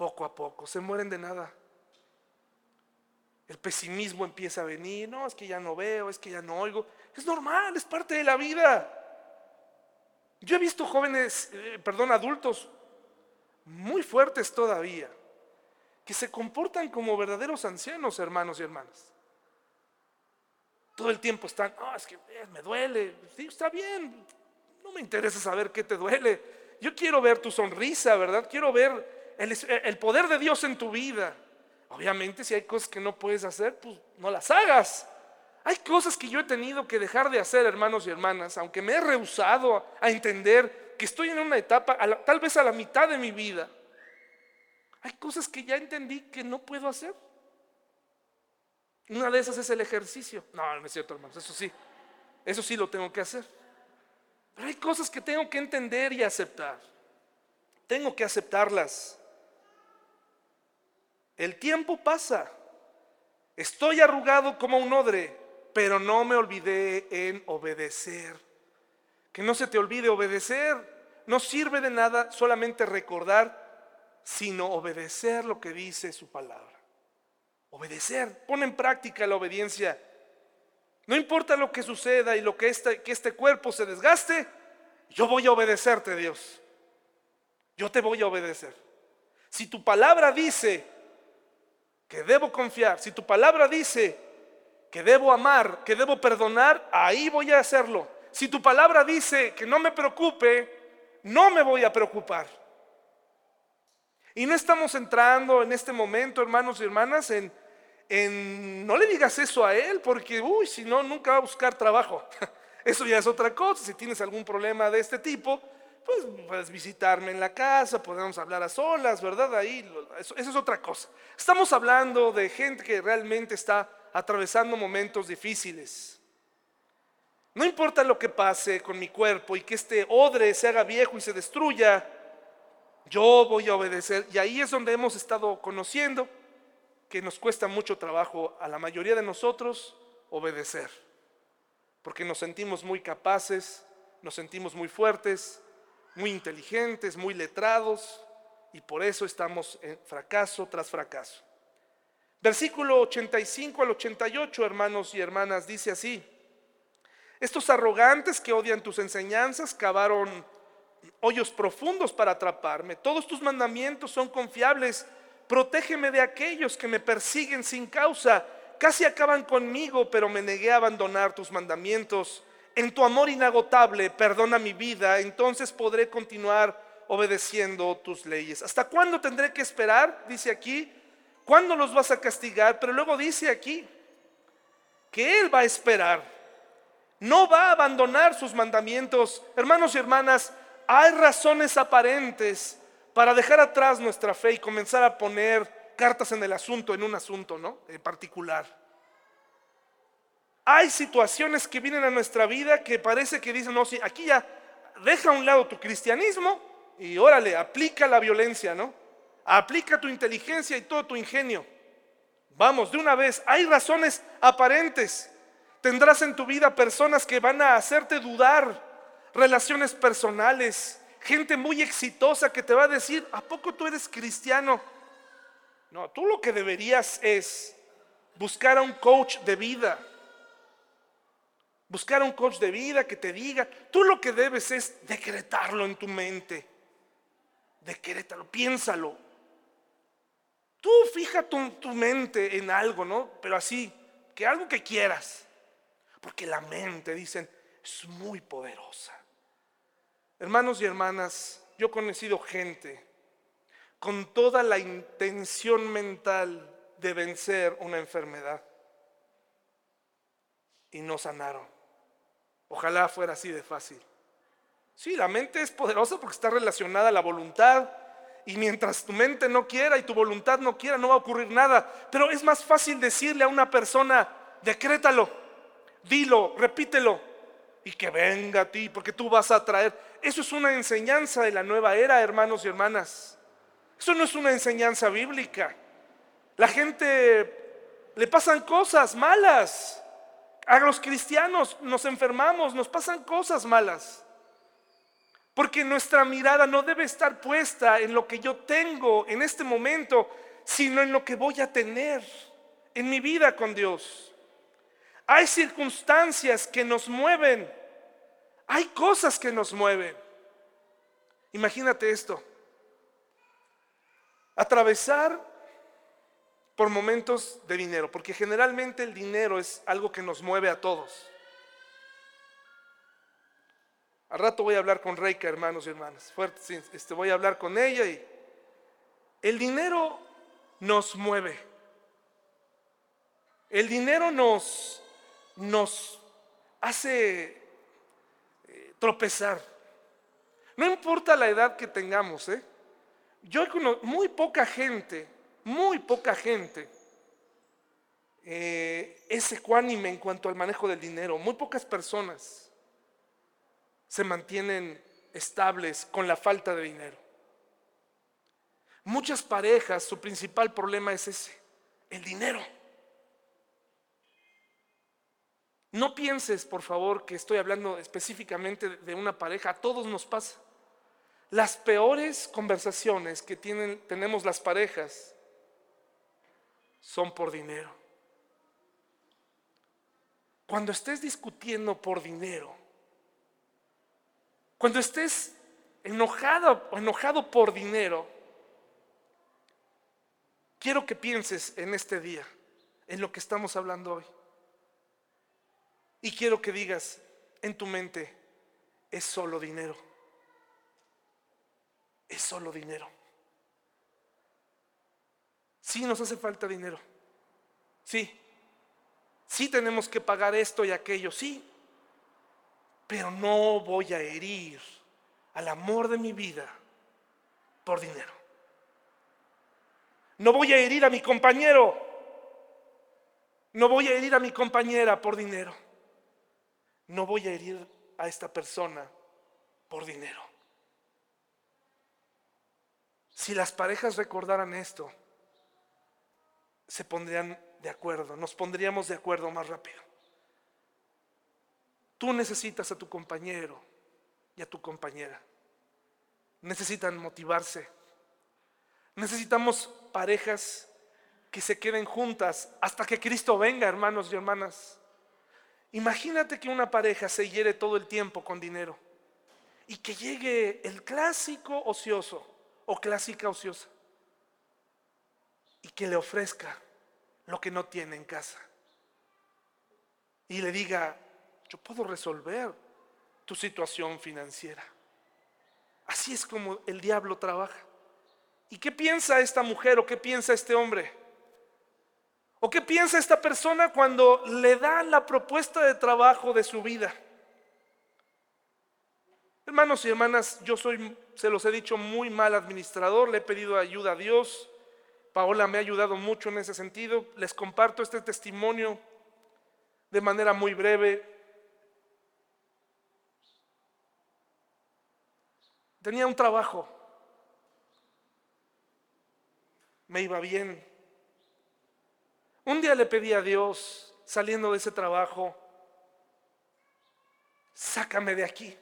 poco a poco, se mueren de nada. El pesimismo empieza a venir, no, es que ya no veo, es que ya no oigo. Es normal, es parte de la vida. Yo he visto jóvenes, eh, perdón, adultos muy fuertes todavía, que se comportan como verdaderos ancianos, hermanos y hermanas. Todo el tiempo están, no, es que eh, me duele, sí, está bien, no me interesa saber qué te duele. Yo quiero ver tu sonrisa, ¿verdad? Quiero ver el, poder de Dios en tu vida. Obviamente, si hay cosas que no puedes hacer, pues no las hagas. Hay cosas que yo he tenido que dejar de hacer, hermanos y hermanas, aunque me he rehusado a entender que estoy en una etapa, tal vez a la mitad de mi vida. Hay cosas que ya entendí que no puedo hacer. Una de esas es el ejercicio. No, no es cierto, hermanos, eso sí. Eso sí lo tengo que hacer. Pero hay cosas que tengo que entender y aceptar. Tengo que aceptarlas. El tiempo pasa. Estoy arrugado como un odre pero no me olvidé en obedecer. Que no se te olvide obedecer. No sirve de nada solamente recordar, sino obedecer lo que dice su palabra. Obedecer, pon en práctica la obediencia. No importa lo que suceda y lo que este, que este cuerpo se desgaste, yo voy a obedecerte, Dios. Yo te voy a obedecer. Si tu palabra dice que debo confiar, si tu palabra dice que debo amar, que debo perdonar, ahí voy a hacerlo. Si tu palabra dice que no me preocupe, no me voy a preocupar. Y no estamos entrando en este momento, hermanos y hermanas, en, no le digas eso a él, porque, uy, si no, nunca va a buscar trabajo. <laughs> Eso ya es otra cosa. Si tienes algún problema de este tipo, pues puedes visitarme en la casa, podemos hablar a solas, ¿verdad? Ahí, eso, eso es otra cosa. Estamos hablando de gente que realmente está atravesando momentos difíciles. No importa lo que pase con mi cuerpo y que este odre se haga viejo y se destruya, yo voy a obedecer. Y ahí es donde hemos estado conociendo que nos cuesta mucho trabajo a la mayoría de nosotros obedecer. Porque nos sentimos muy capaces, nos sentimos muy fuertes, muy inteligentes, muy letrados, y por eso estamos en fracaso tras fracaso. Versículo 85 al 88, hermanos y hermanas, dice así. Estos arrogantes que odian tus enseñanzas cavaron hoyos profundos para atraparme. Todos tus mandamientos son confiables. Protégeme de aquellos que me persiguen sin causa. Casi acaban conmigo, pero me negué a abandonar tus mandamientos. En tu amor inagotable, perdona mi vida, entonces podré continuar obedeciendo tus leyes. ¿Hasta cuándo tendré que esperar? Dice aquí ¿Cuándo los vas a castigar? Pero luego dice aquí que Él va a esperar. No va a abandonar sus mandamientos. Hermanos y hermanas, hay razones aparentes para dejar atrás nuestra fe y comenzar a poner cartas en el asunto, en un asunto, ¿no? En particular. Hay situaciones que vienen a nuestra vida que parece que dicen, no, sí, aquí ya deja a un lado tu cristianismo y órale, aplica la violencia, ¿no? Aplica tu inteligencia y todo tu ingenio. Vamos, de una vez, hay razones aparentes. Tendrás en tu vida personas que van a hacerte dudar, relaciones personales, gente muy exitosa que te va a decir, ¿a poco tú eres cristiano? No, tú lo que deberías es buscar a un coach de vida. Buscar un coach de vida que te diga, tú lo que debes es decretarlo en tu mente. Decrétalo, piénsalo. Tú fija tu, mente en algo, ¿no? Pero así, que algo que quieras. Porque la mente, dicen, es muy poderosa. Hermanos y hermanas, yo he conocido gente con toda la intención mental de vencer una enfermedad y no sanaron. Ojalá fuera así de fácil. Sí, la mente es poderosa porque está relacionada a la voluntad, y mientras tu mente no quiera y tu voluntad no quiera, no va a ocurrir nada. Pero es más fácil decirle a una persona, decrétalo, dilo, repítelo, y que venga a ti, porque tú vas a traer. Eso es una enseñanza de la nueva era, hermanos y hermanas. Eso no es una enseñanza bíblica. La gente le pasan cosas malas. A los cristianos nos enfermamos, nos pasan cosas malas. Porque nuestra mirada no debe estar puesta en lo que yo tengo en este momento, sino en lo que voy a tener en mi vida con Dios. Hay circunstancias que nos mueven. Hay cosas que nos mueven. Imagínate esto. Atravesar por momentos de dinero, porque generalmente el dinero es algo que nos mueve a todos. Al rato voy a hablar con Reika, hermanos y hermanas. Fuerte, este, voy a hablar con ella y el dinero nos mueve. El dinero nos, nos hace eh, tropezar. No importa la edad que tengamos, ¿eh? Yo conozco muy poca gente, muy poca gente eh, es ecuánime en cuanto al manejo del dinero. Muy pocas personas se mantienen estables con la falta de dinero. Muchas parejas, su principal problema es ese, el dinero. No pienses, por favor, que estoy hablando específicamente de una pareja, a todos nos pasa. Las peores conversaciones que tienen, tenemos las parejas son por dinero. Cuando estés discutiendo por dinero, cuando estés enojado o enojado por dinero, quiero que pienses en este día, en lo que estamos hablando hoy. Y quiero que digas en tu mente, es solo dinero es solo dinero. Sí nos hace falta dinero. Sí. Sí tenemos que pagar esto y aquello, sí. Pero no voy a herir al amor de mi vida por dinero. No voy a herir a mi compañero. No voy a herir a mi compañera por dinero. No voy a herir a esta persona por dinero. Si las parejas recordaran esto, se pondrían de acuerdo, nos pondríamos de acuerdo más rápido. Tú necesitas a tu compañero y a tu compañera. Necesitan motivarse. Necesitamos parejas que se queden juntas hasta que Cristo venga, hermanos y hermanas. Imagínate que una pareja se hiere todo el tiempo con dinero y que llegue el clásico ocioso o clásica ociosa y que le ofrezca lo que no tiene en casa y le diga, yo puedo resolver tu situación financiera. Así es como el diablo trabaja. ¿Y qué piensa esta mujer o qué piensa este hombre? ¿O qué piensa esta persona cuando le dan la propuesta de trabajo de su vida? Hermanos y hermanas, yo soy, se los he dicho, muy mal administrador, le he pedido ayuda a Dios. Paola me ha ayudado mucho en ese sentido. Les comparto este testimonio de manera muy breve. Tenía un trabajo, me iba bien. Un día le pedí a Dios, saliendo de ese trabajo, sácame de aquí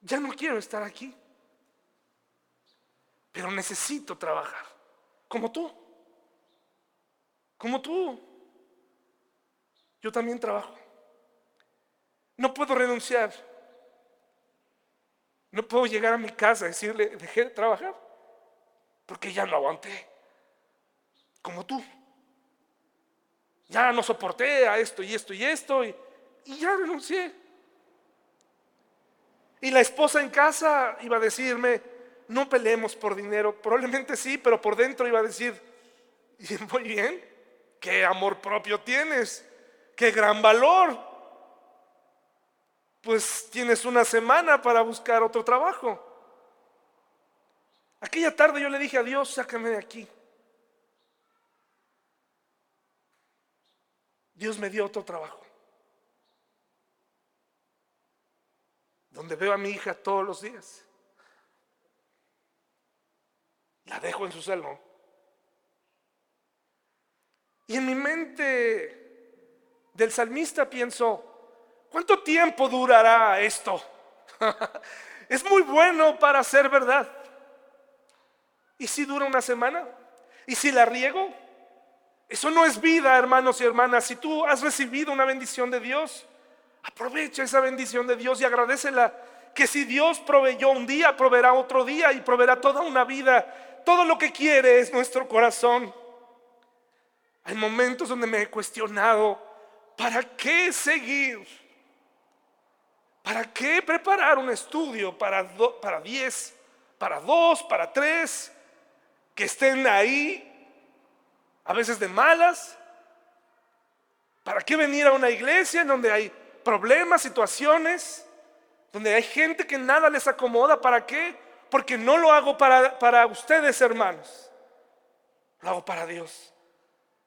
ya no quiero estar aquí, pero necesito trabajar, como tú, como tú. Yo también trabajo. No puedo renunciar. No puedo llegar a mi casa y decirle, dejé de trabajar, porque ya no aguanté, como tú. Ya no soporté a esto y esto y esto y, y ya renuncié. Y la esposa en casa iba a decirme, no peleemos por dinero. Probablemente sí, pero por dentro iba a decir, <laughs> muy bien, qué amor propio tienes, qué gran valor. Pues tienes una semana para buscar otro trabajo. Aquella tarde yo le dije a Dios, sácame de aquí. Dios me dio otro trabajo. donde veo a mi hija todos los días. La dejo en su salón. Y en mi mente del salmista pienso, ¿cuánto tiempo durará esto? <laughs> es muy bueno para ser verdad. ¿Y si dura una semana? ¿Y si la riego? Eso no es vida, hermanos y hermanas. Si tú has recibido una bendición de Dios, aprovecha esa bendición de Dios y agradecela. Que si Dios proveyó un día, proveerá otro día y proveerá toda una vida. Todo lo que quiere es nuestro corazón. Hay momentos donde me he cuestionado, ¿para qué seguir? ¿Para qué preparar un estudio para, para diez, para dos, para tres, que estén ahí a veces de malas. ¿Para qué venir a una iglesia en donde hay problemas, situaciones, donde hay gente que nada les acomoda? ¿Para qué? Porque no lo hago para, para ustedes, hermanos. Lo hago para Dios.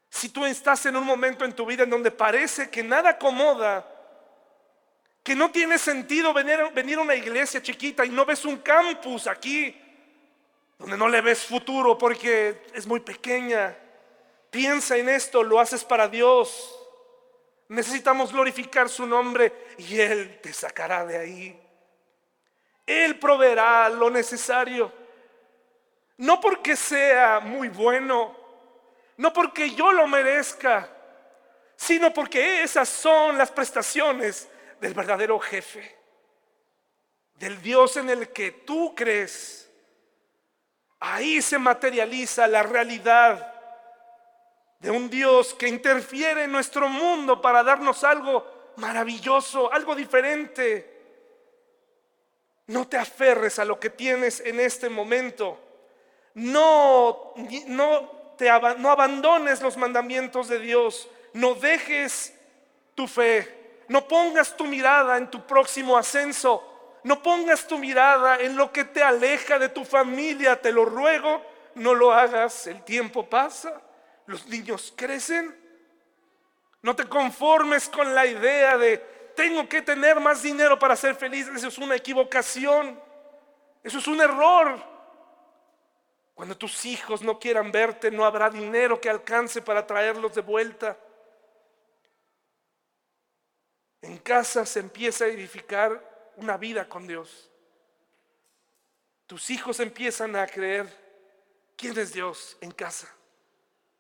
Si tú estás en un momento en tu vida en donde parece que nada acomoda, que no tiene sentido venir, venir a una iglesia chiquita y no ves un campus aquí, donde no le ves futuro porque es muy pequeña, Piensa en esto, lo haces para Dios. Necesitamos glorificar su nombre y Él te sacará de ahí. Él proveerá lo necesario. No porque sea muy bueno, no porque yo lo merezca, sino porque esas son las prestaciones del verdadero jefe, del Dios en el que tú crees. Ahí se materializa la realidad de un Dios que interfiere en nuestro mundo para darnos algo maravilloso, algo diferente. No te aferres a lo que tienes en este momento. No, no, te, no abandones los mandamientos de Dios. No dejes tu fe. No pongas tu mirada en tu próximo ascenso. No pongas tu mirada en lo que te aleja de tu familia. Te lo ruego, no lo hagas. El tiempo pasa. Los niños crecen. No te conformes con la idea de tengo que tener más dinero para ser feliz. Eso es una equivocación. Eso es un error. Cuando tus hijos no quieran verte, no habrá dinero que alcance para traerlos de vuelta. En casa se empieza a edificar una vida con Dios. Tus hijos empiezan a creer quién es Dios en casa.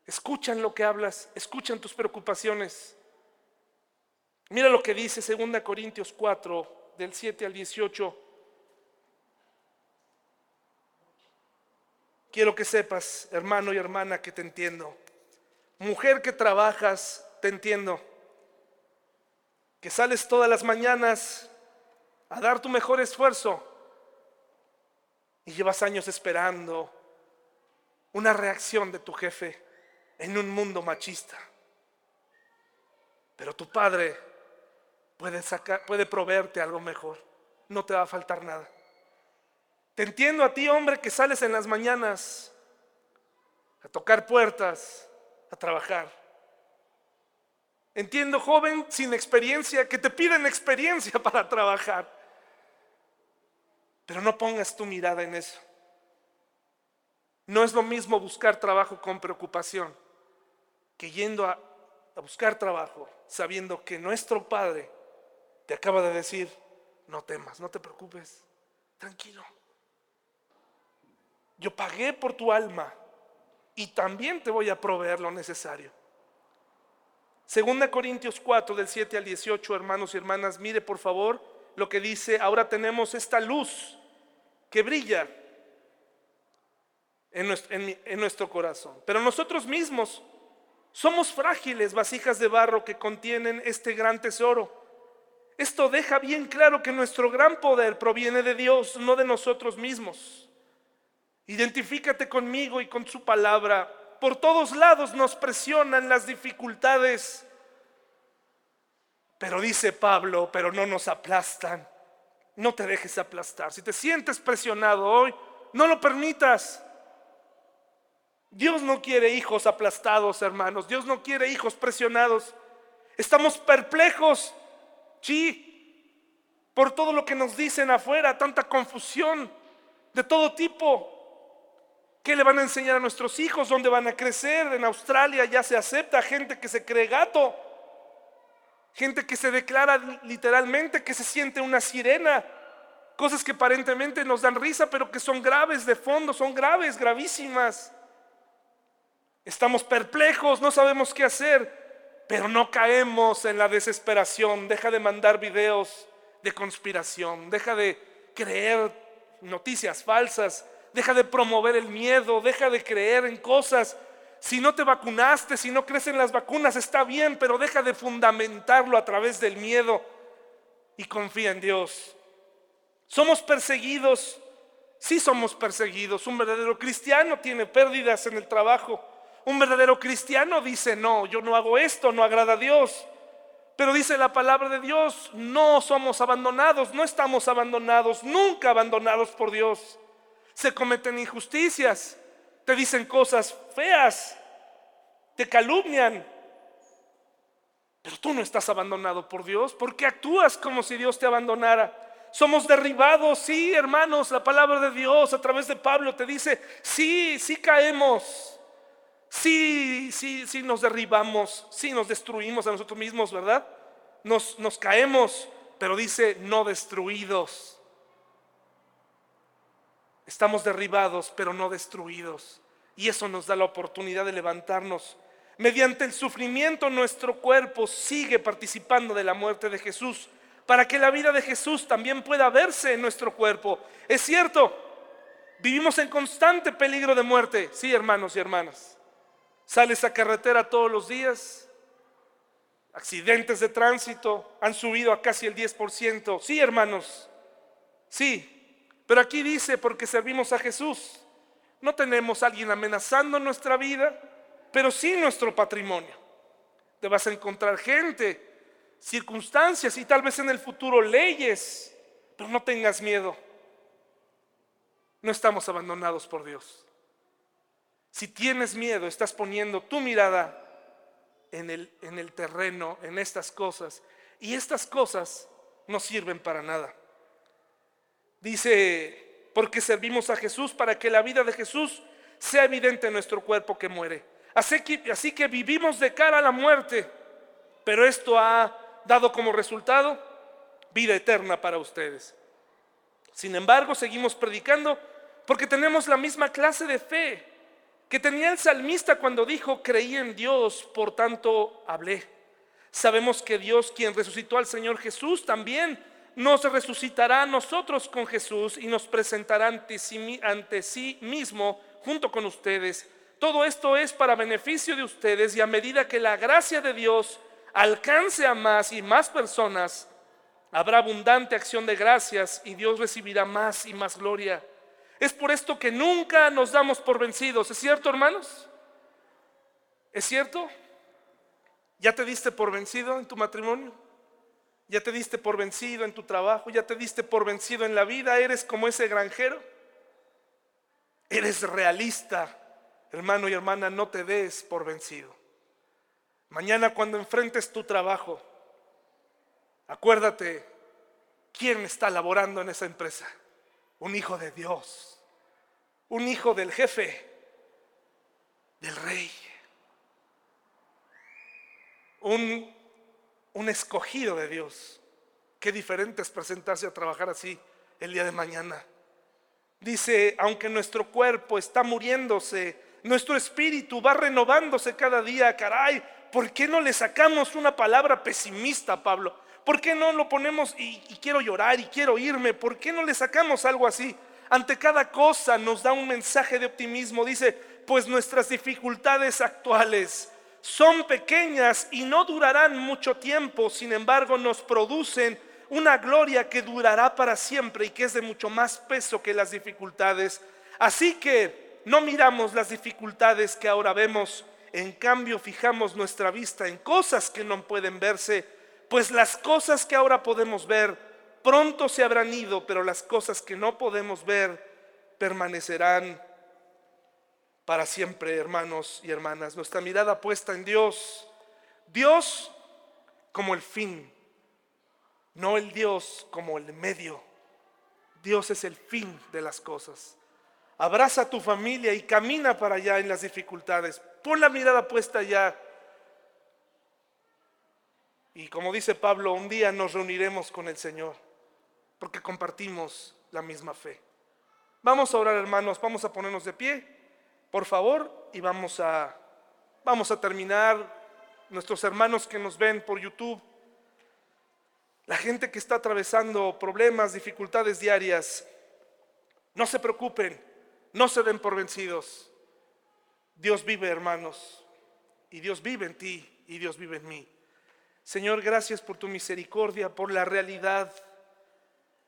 Escuchan lo que hablas, escuchan tus preocupaciones. Mira lo que dice 2 Corintios 4, del 7 al 18. Quiero que sepas, hermano y hermana, que te entiendo. Mujer que trabajas, te entiendo. Que sales todas las mañanas a dar tu mejor esfuerzo y llevas años esperando una reacción de tu jefe en un mundo machista. Pero tu padre puede, sacar, puede proveerte algo mejor. No te va a faltar nada. Te entiendo a ti, hombre, que sales en las mañanas a tocar puertas, a trabajar. Entiendo, joven sin experiencia, que te piden experiencia <laughs> para trabajar. Pero no pongas tu mirada en eso. No es lo mismo buscar trabajo con preocupación que yendo a, buscar trabajo, sabiendo que nuestro Padre acaba de decir, no temas, no te preocupes, tranquilo. Yo pagué por tu alma y también te voy a proveer lo necesario. Segunda Corintios 4 del 7 al 18, hermanos y hermanas, mire por favor lo que dice, ahora tenemos esta luz que brilla en nuestro, en nuestro corazón, pero nosotros mismos somos frágiles vasijas de barro que contienen este gran tesoro. Esto deja bien claro que nuestro gran poder proviene de Dios, no de nosotros mismos. Identifícate conmigo y con su palabra. Por todos lados nos presionan las dificultades. Pero dice Pablo, pero no nos aplastan. No te dejes aplastar. Si te sientes presionado hoy, no lo permitas. Dios no quiere hijos aplastados, hermanos. Dios no quiere hijos presionados. Estamos perplejos, sí, por todo lo que nos dicen afuera, tanta confusión de todo tipo. ¿Qué le van a enseñar a nuestros hijos? ¿Dónde van a crecer? En Australia ya se acepta gente que se cree gato, gente que se declara literalmente que se siente una sirena, cosas que aparentemente nos dan risa, pero que son graves de fondo, son graves, gravísimas. Estamos perplejos, no sabemos qué hacer, pero no caemos en la desesperación. Deja de mandar videos de conspiración, deja de creer noticias falsas, deja de promover el miedo, deja de creer en cosas. Si no te vacunaste, si no crees en las vacunas, está bien, pero deja de fundamentarlo a través del miedo y confía en Dios. Somos perseguidos, sí somos perseguidos. Un verdadero cristiano tiene pérdidas en el trabajo. Un verdadero cristiano dice, no, yo no hago esto, no agrada a Dios. Pero dice la palabra de Dios, no somos abandonados, no estamos abandonados, nunca abandonados por Dios. Se cometen injusticias, te dicen cosas feas, te calumnian. Pero tú no estás abandonado por Dios, porque actúas como si Dios te abandonara. Somos derribados, sí, hermanos, la palabra de Dios a través de Pablo te dice, sí, sí caemos. Sí, sí, sí nos derribamos, sí nos destruimos a nosotros mismos, ¿verdad? Nos, nos caemos, pero dice no destruidos. Estamos derribados, pero no destruidos. Y eso nos da la oportunidad de levantarnos. Mediante el sufrimiento nuestro cuerpo sigue participando de la muerte de Jesús, para que la vida de Jesús también pueda verse en nuestro cuerpo. Es cierto, vivimos en constante peligro de muerte, sí, hermanos y hermanas. Sales a carretera todos los días. Accidentes de tránsito han subido a casi el 10%. Sí, hermanos. Sí. Pero aquí dice, porque servimos a Jesús. No tenemos a alguien amenazando nuestra vida, pero sí nuestro patrimonio. Te vas a encontrar gente, circunstancias y tal vez en el futuro leyes, pero no tengas miedo. No estamos abandonados por Dios. Si tienes miedo, estás poniendo tu mirada en el, en el terreno, en estas cosas. Y estas cosas no sirven para nada. Dice, porque servimos a Jesús para que la vida de Jesús sea evidente en nuestro cuerpo que muere. Así que, así que vivimos de cara a la muerte, pero esto ha dado como resultado vida eterna para ustedes. Sin embargo, seguimos predicando porque tenemos la misma clase de fe que tenía el salmista cuando dijo, creí en Dios, por tanto hablé. Sabemos que Dios, quien resucitó al Señor Jesús, también nos resucitará a nosotros con Jesús y nos presentará ante sí, ante sí mismo junto con ustedes. Todo esto es para beneficio de ustedes y a medida que la gracia de Dios alcance a más y más personas, habrá abundante acción de gracias y Dios recibirá más y más gloria. Es por esto que nunca nos damos por vencidos. ¿Es cierto, hermanos? ¿Es cierto? ¿Ya te diste por vencido en tu matrimonio? ¿Ya te diste por vencido en tu trabajo? ¿Ya te diste por vencido en la vida? ¿Eres como ese granjero? ¿Eres realista? Hermano y hermana, no te des por vencido. Mañana cuando enfrentes tu trabajo, acuérdate quién está laborando en esa empresa. Un hijo de Dios un hijo del jefe, del rey, un, un escogido de Dios. Qué diferente es presentarse a trabajar así el día de mañana. Dice, aunque nuestro cuerpo está muriéndose, nuestro espíritu va renovándose cada día, caray, ¿por qué no le sacamos una palabra pesimista, Pablo? ¿Por qué no lo ponemos y, quiero llorar y quiero irme? ¿Por qué no le sacamos algo así? ante cada cosa nos da un mensaje de optimismo. Dice, pues nuestras dificultades actuales son pequeñas y no durarán mucho tiempo, sin embargo nos producen una gloria que durará para siempre y que es de mucho más peso que las dificultades. Así que no miramos las dificultades que ahora vemos, en cambio fijamos nuestra vista en cosas que no pueden verse, pues las cosas que ahora podemos ver pronto se habrán ido, pero las cosas que no podemos ver permanecerán para siempre, hermanos y hermanas. Nuestra mirada puesta en Dios. Dios como el fin, no el Dios como el medio. Dios es el fin de las cosas. Abraza a tu familia y camina para allá en las dificultades. Pon la mirada puesta allá. Y como dice Pablo, un día nos reuniremos con el Señor porque compartimos la misma fe. Vamos a orar hermanos, vamos a ponernos de pie, por favor, y vamos a Vamos a terminar. Nuestros hermanos que nos ven por YouTube, la gente que está atravesando problemas, dificultades diarias, no se preocupen, no se den por vencidos. Dios vive, hermanos, y Dios vive en ti, y Dios vive en mí. Señor, gracias por tu misericordia, por la realidad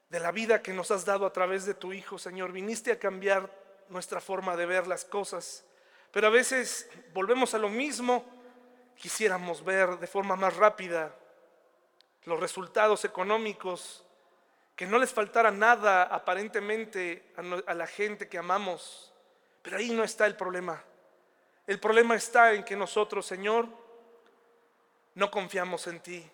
de la vida que nos has dado a través de tu Hijo, Señor. Viniste a cambiar nuestra forma de ver las cosas, pero a veces volvemos a lo mismo quisiéramos ver de forma más rápida los resultados económicos, que no les faltara nada aparentemente a, la gente que amamos, pero ahí no está el problema. El problema está en que nosotros, Señor, no confiamos en ti.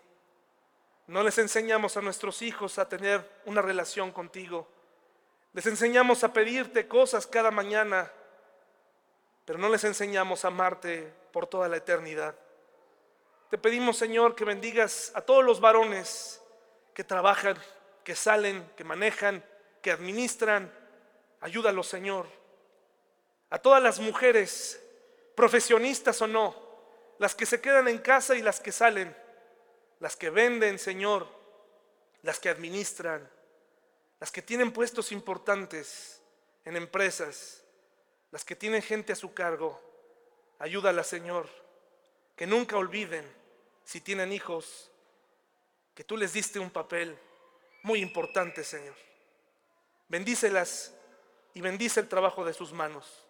No les enseñamos a nuestros hijos a tener una relación contigo. Les enseñamos a pedirte cosas cada mañana, pero no les enseñamos a amarte por toda la eternidad. Te pedimos, Señor, que bendigas a todos los varones que trabajan, que salen, que manejan, que administran. Ayúdalos, Señor. A todas las mujeres, profesionistas o no, las que se quedan en casa y las que salen, las que venden, Señor, las que administran, las que tienen puestos importantes en empresas, las que tienen gente a su cargo. Ayúdalas, Señor, que nunca olviden si tienen hijos, que tú les diste un papel muy importante, Señor. Bendícelas y bendice el trabajo de sus manos.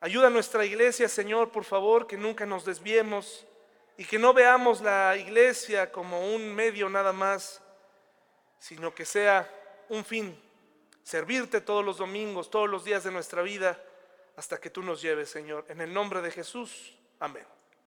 Ayuda a nuestra iglesia, Señor, por favor, que nunca nos desviemos y que no veamos la iglesia como un medio nada más, sino que sea un fin, servirte todos los domingos, todos los días de nuestra vida, hasta que tú nos lleves, Señor. En el nombre de Jesús, amén.